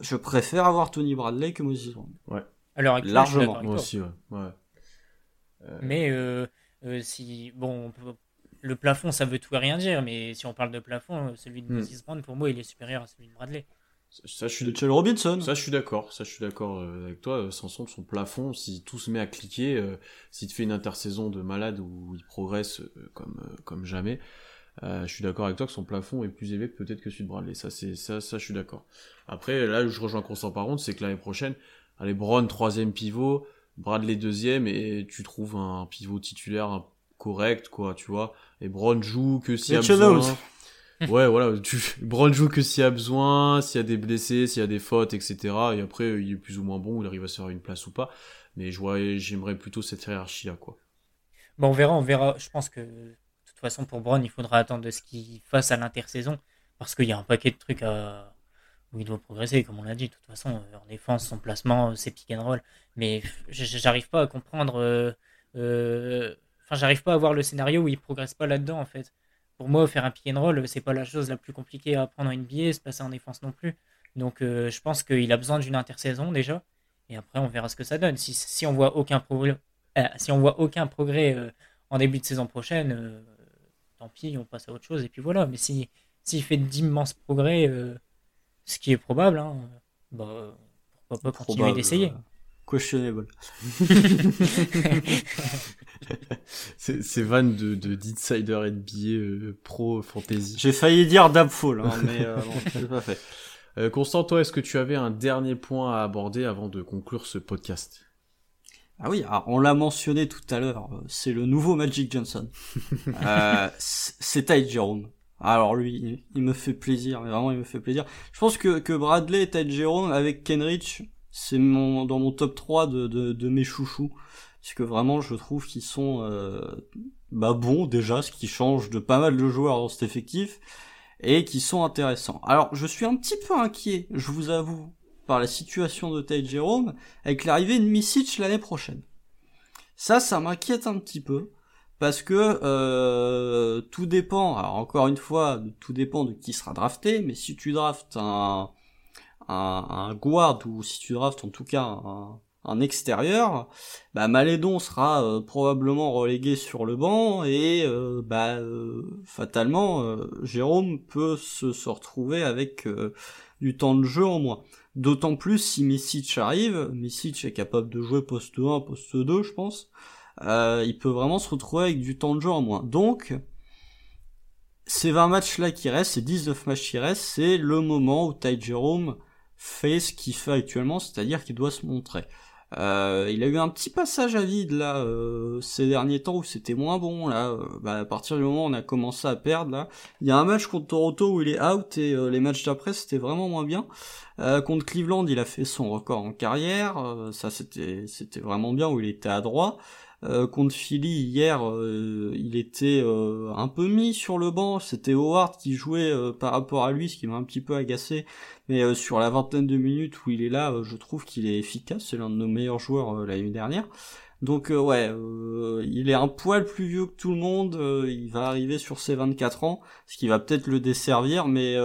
je préfère avoir Tony Bradley que Moses Brown. À l'heure actuelle, je suis largement. Moi aussi, ouais. ouais. Euh, Mais euh, euh, si bon, on peut- le plafond, ça veut tout et rien dire. Mais si on parle de plafond, celui de Hmm. Moses Brown, pour moi, il est supérieur à celui de Bradley. Ça, je suis Mitchell Robinson. Ça, je suis d'accord. Ça, je suis d'accord euh, avec toi. Euh, Sanson, son plafond, si tout se met à cliquer, euh, s'il te fait une intersaison de malade où il progresse euh, comme euh, comme jamais, euh, je suis d'accord avec toi que son plafond est plus élevé peut-être que celui de Bradley. Ça, c'est ça, ça, je suis d'accord. Après, là où je rejoins Constant par contre, c'est que l'année prochaine, allez, Brown troisième pivot, Bradley deuxième, et tu trouves un pivot titulaire correct, quoi, tu vois. Et Brown joue que s'il y a besoin. Ouais, voilà, tu... Brown joue que s'il y a besoin, s'il y a des blessés, s'il y a des fautes, etc. Et après, il est plus ou moins bon, il arrive à se faire une place ou pas. Mais je vois, j'aimerais plutôt cette hiérarchie-là, quoi. Bon, on verra, on verra. Je pense que de toute façon, pour Brown, il faudra attendre de ce qu'il fasse à l'intersaison. Parce qu'il y a un paquet de trucs à... où il doit progresser, comme on l'a dit. De toute façon, euh, en défense, son placement, euh, c'est pick and roll. Mais j'arrive pas à comprendre. euh, euh, Enfin, j'arrive pas à voir le scénario où il progresse pas là-dedans, en fait. Pour moi, faire un pick and roll, c'est pas la chose la plus compliquée à apprendre en NBA, se passer en défense non plus. Donc, euh, je pense qu'il a besoin d'une intersaison déjà. Et après, on verra ce que ça donne. Si, si on voit aucun progrès, euh, si on voit aucun progrès euh, en début de saison prochaine, tant pis, on passe à autre chose. Et puis voilà. Mais si s'il fait d'immenses progrès, ce qui est probable, hein, bah, pourquoi pas continuer d'essayer. Questionable. C'est c'est van de, de d'Insider NBA euh, Pro Fantasy. J'ai failli dire Dabfall, hein, mais euh, bon, je l'ai pas fait. Euh, Constant, toi, est-ce que tu avais un dernier point à aborder avant de conclure ce podcast? Ah oui, alors, on l'a mentionné tout à l'heure, euh, c'est le nouveau Magic Johnson. euh, c'est Ty Jerome. Alors lui, il, me fait plaisir, vraiment il me fait plaisir. Je pense que, que Bradley et Ty Jerome avec Kenrich, c'est mon dans mon top 3 de, de, mes chouchous. Parce que vraiment je trouve qu'ils sont euh, bah bons déjà, ce qui change de pas mal de joueurs dans cet effectif, et qui sont intéressants. Alors je suis un petit peu inquiet, je vous avoue, par la situation de Ty Jerome, avec l'arrivée de Misic l'année prochaine. Ça, ça m'inquiète un petit peu parce que euh, tout dépend. Alors encore une fois, tout dépend de qui sera drafté. Mais si tu draftes un un, un guard ou si tu draftes en tout cas un, un extérieur, bah Malédon sera euh, probablement relégué sur le banc et euh, bah euh, fatalement euh, Jérôme peut se, se retrouver avec euh, du temps de jeu en moins. D'autant plus si Misic arrive, Misic est capable de jouer poste 1, poste 2 je pense, euh, il peut vraiment se retrouver avec du temps de jeu en moins. Donc, ces 20 matchs là qui restent, ces 19 matchs qui restent, c'est le moment où Ty Jerome fait ce qu'il fait actuellement, c'est-à-dire qu'il doit se montrer. Euh, il a eu un petit passage à vide là euh, ces derniers temps où c'était moins bon là. euh, bah, à partir du moment où on a commencé à perdre là, il y a un match contre Toronto où il est out et euh, les matchs d'après c'était vraiment moins bien. Euh, contre Cleveland, il a fait son record en carrière, ça c'était c'était vraiment bien où il était à droit. Contre Philly hier, il était un peu mis sur le banc. C'était Howard qui jouait par rapport à lui, ce qui m'a un petit peu agacé. Mais euh, sur la vingtaine de minutes où il est là, euh, je trouve qu'il est efficace. C'est l'un de nos meilleurs joueurs euh, l'année dernière. Donc euh, ouais, il est un poil plus vieux que tout le monde. il va arriver sur ses 24 ans, ce qui va peut-être le desservir. Mais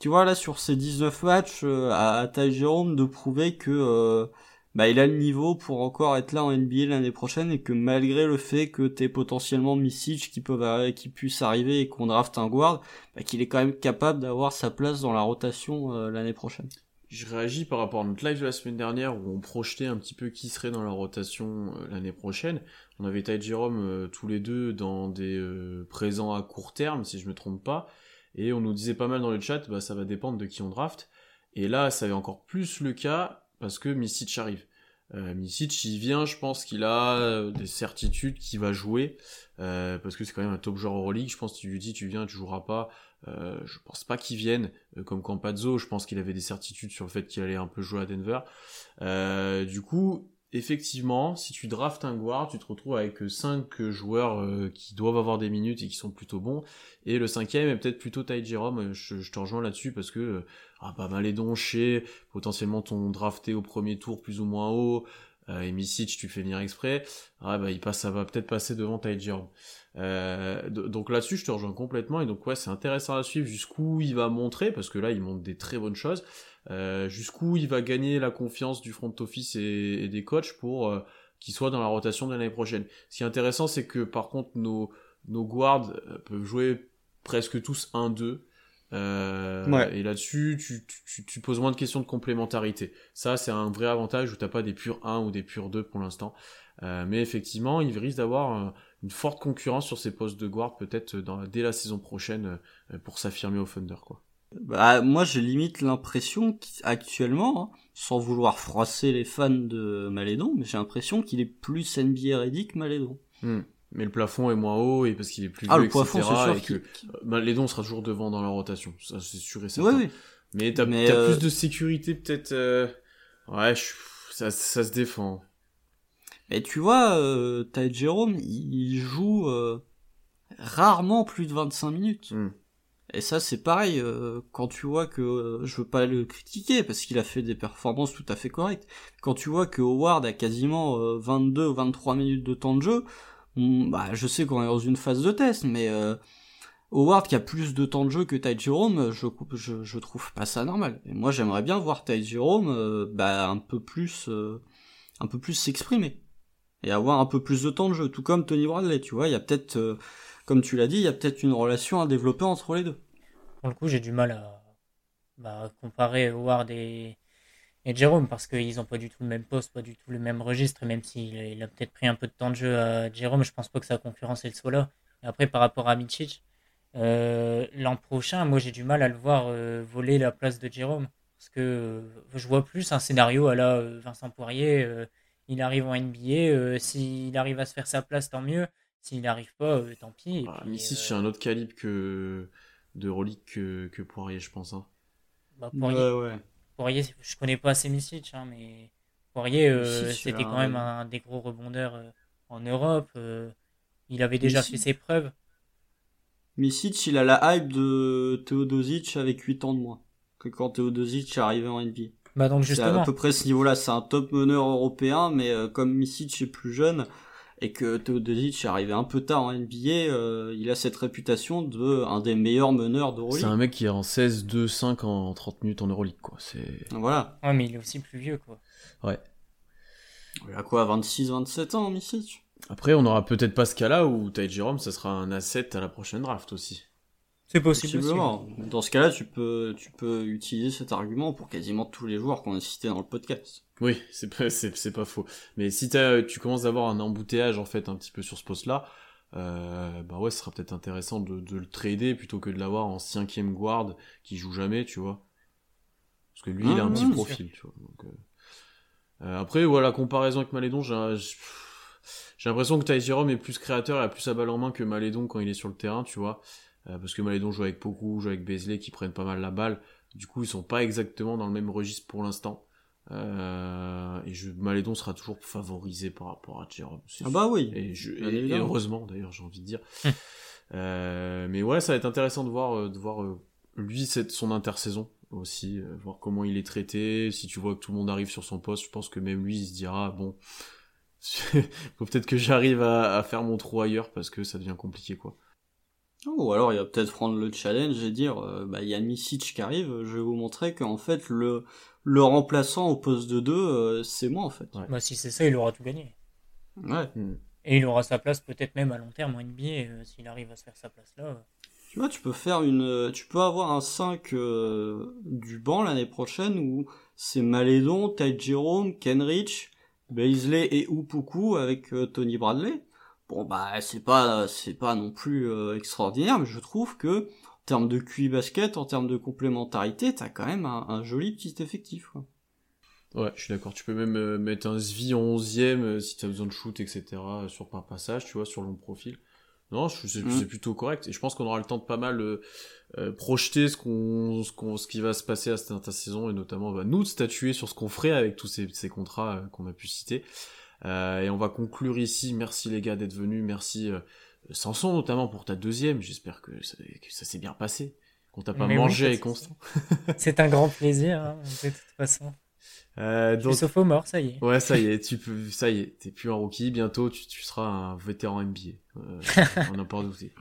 tu vois là sur ces 19 matchs, à, à Ty Jerome de prouver que bah, il a le niveau pour encore être là en NBA l'année prochaine et que malgré le fait que t'es potentiellement Misic qui arri- qui puisse arriver et qu'on draft un guard, bah, qu'il est quand même capable d'avoir sa place dans la rotation euh, l'année prochaine. Je réagis par rapport à notre live de la semaine dernière où on projetait un petit peu qui serait dans la rotation euh, l'année prochaine. On avait Ty Jerome euh, tous les deux dans des présents à court terme, si je me trompe pas. Et on nous disait pas mal dans le chat, bah, ça va dépendre de qui on draft. Et là, ça va encore plus le cas parce que Misic arrive. Euh, il vient, je pense qu'il a euh, des certitudes qu'il va jouer, euh, parce que c'est quand même un top joueur Euroleague. Je pense que tu lui dis, tu viens, tu joueras pas. Euh, je pense pas qu'il vienne, euh, comme Campazzo. Je pense qu'il avait des certitudes sur le fait qu'il allait un peu jouer à Denver. Du coup, effectivement, si tu draftes un guard, tu te retrouves avec cinq joueurs euh, qui doivent avoir des minutes et qui sont plutôt bons. Et le cinquième est peut-être plutôt Ty. Je, te rejoins là-dessus parce que euh, ah bah Malédon, chez potentiellement ton drafté au premier tour plus ou moins haut. Euh, et Misic, tu fais venir exprès. Ah bah ça va peut-être passer devant Ty. Euh, donc là-dessus, je te rejoins complètement. Et donc ouais, c'est intéressant à suivre jusqu'où il va montrer parce que là, il montre des très bonnes choses. Euh, jusqu'où il va gagner la confiance du front office et, et des coachs pour euh, qu'il soit dans la rotation de l'année prochaine. Ce qui est intéressant, c'est que par contre nos nos guards euh, peuvent jouer presque tous 1-2. Euh, Ouais. Et là-dessus, tu, tu, tu poses moins de questions de complémentarité. Ça, c'est un vrai avantage où t'as pas des purs 1 ou des purs 2 pour l'instant. Euh, mais effectivement, il risque d'avoir une forte concurrence sur ses postes de guard peut-être dès la saison prochaine pour s'affirmer au Thunder. Quoi. Bah, moi, j'ai limite l'impression qu'actuellement, hein, sans vouloir froisser les fans de Malédon, mais j'ai l'impression qu'il est plus NBA ready que Malédon. Hmm. Mais le plafond est moins haut et parce qu'il est plus Ah, vieux, le plafond, etc. c'est sûr et que dons sera toujours devant dans la rotation, ça c'est sûr et certain. Oui, oui. Mais t'as t'as euh, plus de sécurité peut-être. euh, Ouais, je- ça, ça se défend. Mais tu vois, euh, Ty Jerome, il joue euh, rarement plus de 25 minutes. Hmm. Et ça, c'est pareil, euh, quand tu vois que, euh, je veux pas le critiquer, parce qu'il a fait des performances tout à fait correctes, quand tu vois que Howard a quasiment euh, 22 ou 23 minutes de temps de jeu, on- bah, je sais qu'on est dans une phase de test, mais euh, Howard qui a plus de temps de jeu que Ty Jerome, je, je, je trouve pas ça normal. Et moi, j'aimerais bien voir Ty Jerome euh, bah, un peu plus euh, un peu plus s'exprimer et avoir un peu plus de temps de jeu, tout comme Tony Bradley, tu vois, il y a peut-être, comme tu l'as dit, il y a peut-être une relation à développer entre les deux. Pour le coup, j'ai du mal à bah, comparer Howard et, et Jérôme parce qu'ils n'ont pas du tout le même poste, pas du tout le même registre. Et même s'il a, peut-être pris un peu de temps de jeu à Jérôme, je pense pas que sa concurrence elle soit là. Et après, par rapport à Micic, euh, l'an prochain, moi j'ai du mal à le voir euh, voler la place de Jérôme parce que euh, je vois plus un scénario à la Vincent Poirier. il arrive en NBA, s'il arrive à se faire sa place, tant mieux. S'il n'arrive pas, tant pis. Et Ah, puis, Misic, euh, c'est un autre calibre que de relique que, que Poirier, je pense. Hein. bah, Poirier, ouais. Poirier, je connais pas assez Misic, hein, mais Poirier, euh, c'était quand même un des gros rebondeurs euh, en Europe. euh, il avait déjà fait ses preuves. Misic, il a la hype de Teodosic avec 8 ans de moins que quand Teodosic est arrivé en NBA. Bah donc C'est à justement, peu près ce niveau-là, c'est un top meneur européen, mais euh, comme Misic est plus jeune et que Teodosic est arrivé un peu tard en NBA, euh, il a cette réputation de un des meilleurs meneurs C'est d'Euroleague. un mec qui est en 16, 2, 5 en 30 minutes en Euroleague, quoi. C'est... Voilà. ouais, mais il est aussi plus vieux, quoi. Ouais. Il a quoi, 26, 27 ans, Misic? Après, on aura peut-être pas ce cas-là où Ty Jerome, ça sera un asset à la prochaine draft aussi. C'est possible. aussi. Dans ce cas-là, tu peux, tu peux utiliser cet argument pour quasiment tous les joueurs qu'on a cités dans le podcast. Oui, c'est pas, c'est, pas faux. Mais si t'as, tu commences à avoir un embouteillage, en fait, un petit peu sur ce poste-là, euh, bah ouais, ce sera peut-être intéressant de, de le trader plutôt que de l'avoir en cinquième guard qui joue jamais, tu vois. Parce que lui, il a un Mmh, petit profil, tu vois. Donc, euh, euh, après, voilà, comparaison avec Malédon, j'ai, j'ai l'impression que Ty Jerome est plus créateur et a plus sa balle en main que Malédon quand il est sur le terrain, tu vois. Euh, parce que Malédon joue avec Poku, joue avec Beasley qui prennent pas mal la balle. Du coup, ils sont pas exactement dans le même registre pour l'instant. Euh, et je, Malédon sera toujours favorisé par rapport à Jerome. c'est Ah bah oui. et, je, et- heureusement d'ailleurs, j'ai envie de dire. Hum. Euh, mais ouais, ça va être intéressant de voir, euh, de voir euh, lui cette son intersaison aussi, euh, voir comment il est traité. Si tu vois que tout le monde arrive sur son poste, je pense que même lui il se dira bon, faut peut-être que j'arrive à, à faire mon trou ailleurs parce que ça devient compliqué quoi. Ou alors il va peut-être prendre le challenge et dire, euh, bah il y a Misic qui arrive, je vais vous montrer qu'en fait le le remplaçant au poste de 2, c'est moi en fait. Ouais. Bah, si c'est ça, il aura tout gagné. Ouais. Et il aura sa place peut-être même à long terme en NBA euh, s'il arrive à se faire sa place là. euh. Tu vois, tu peux faire une, tu peux avoir un 5 euh, du banc l'année prochaine où c'est Malédon, Ty Jerome, Kenrich, Baisley et Upuku avec euh, Tony Bradley. Bon bah c'est pas, c'est pas non plus euh, extraordinaire, mais je trouve que termes de QI basket, en termes de complémentarité, t'as quand même un, un joli petit effectif. Quoi. Ouais, je suis d'accord. Tu peux même euh, mettre un Svi en 11ème euh, si tu as besoin de shoot, etc. sur par passage, tu vois, sur long profil. Non, c'est Mm. c'est plutôt correct. Et je pense qu'on aura le temps de pas mal euh, projeter ce qu'on, ce qu'on, ce qui va se passer à cette intersaison et notamment bah, nous de statuer sur ce qu'on ferait avec tous ces, ces contrats euh, qu'on a pu citer. Euh, et on va conclure ici. Merci les gars d'être venus. Merci euh, Samson notamment pour ta deuxième. J'espère que ça, s'est bien passé. Qu'on t'a pas Mais oui, mangé souci. Constant. C'est un grand plaisir, hein, de toute façon. Euh, Je suis donc, sophomore, ça y est. Ouais, ça y est, tu peux, ça y est, t'es plus un rookie, bientôt tu, tu seras un vétéran NBA. Euh, on n'a pas douté.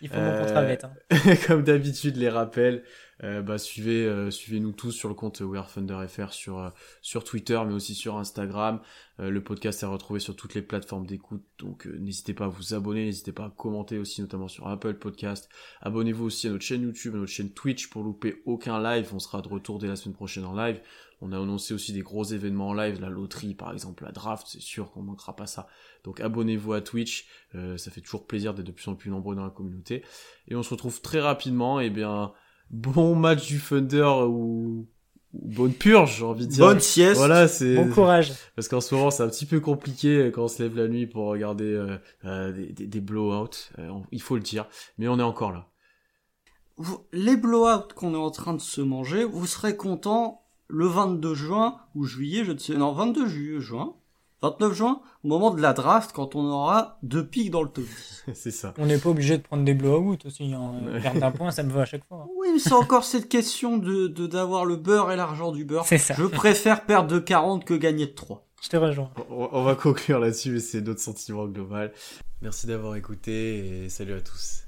Il faut mon Euh, contrat. Hein. Comme d'habitude, les rappels, euh, bah, suivez, euh, suivez-nous tous sur le compte We Are sur, euh, sur Twitter, mais aussi sur Instagram. Euh, le podcast est retrouvé sur toutes les plateformes d'écoute, donc n'hésitez pas à vous abonner, n'hésitez pas à commenter aussi, notamment sur Apple Podcast. Abonnez-vous aussi à notre chaîne YouTube, à notre chaîne Twitch pour louper aucun live. On sera de retour dès la semaine prochaine en live. On a annoncé aussi des gros événements en live, la loterie par exemple, la draft, c'est sûr qu'on manquera pas ça. Donc abonnez-vous à Twitch, ça fait toujours plaisir d'être de plus en plus nombreux dans la communauté. Et on se retrouve très rapidement, et bien bon match du Thunder ou, ou bonne purge, j'ai envie de dire. Bonne sieste. Voilà, c'est Bon courage. parce qu'en ce moment c'est un petit peu compliqué quand on se lève la nuit pour regarder euh, euh, des, des, des blowouts, euh, on- il faut le dire, mais on est encore là. Vous- les blowouts qu'on est en train de se manger, vous serez content le 22 juin ou juillet, je ne sais, non, 22 juillet, juin, 29 juin, au moment de la draft, quand on aura deux pics dans le top 10. c'est ça. On n'est pas obligé de prendre des blowouts aussi. Hein. Ouais. Perdre d'un point, ça me va à chaque fois. Oui, mais c'est encore cette question de de- d'avoir le beurre et l'argent du beurre. C'est ça. Je préfère perdre de 40 que gagner de 3. Je te rejoins. On, on va conclure là-dessus, mais c'est notre sentiment global. Merci d'avoir écouté et salut à tous.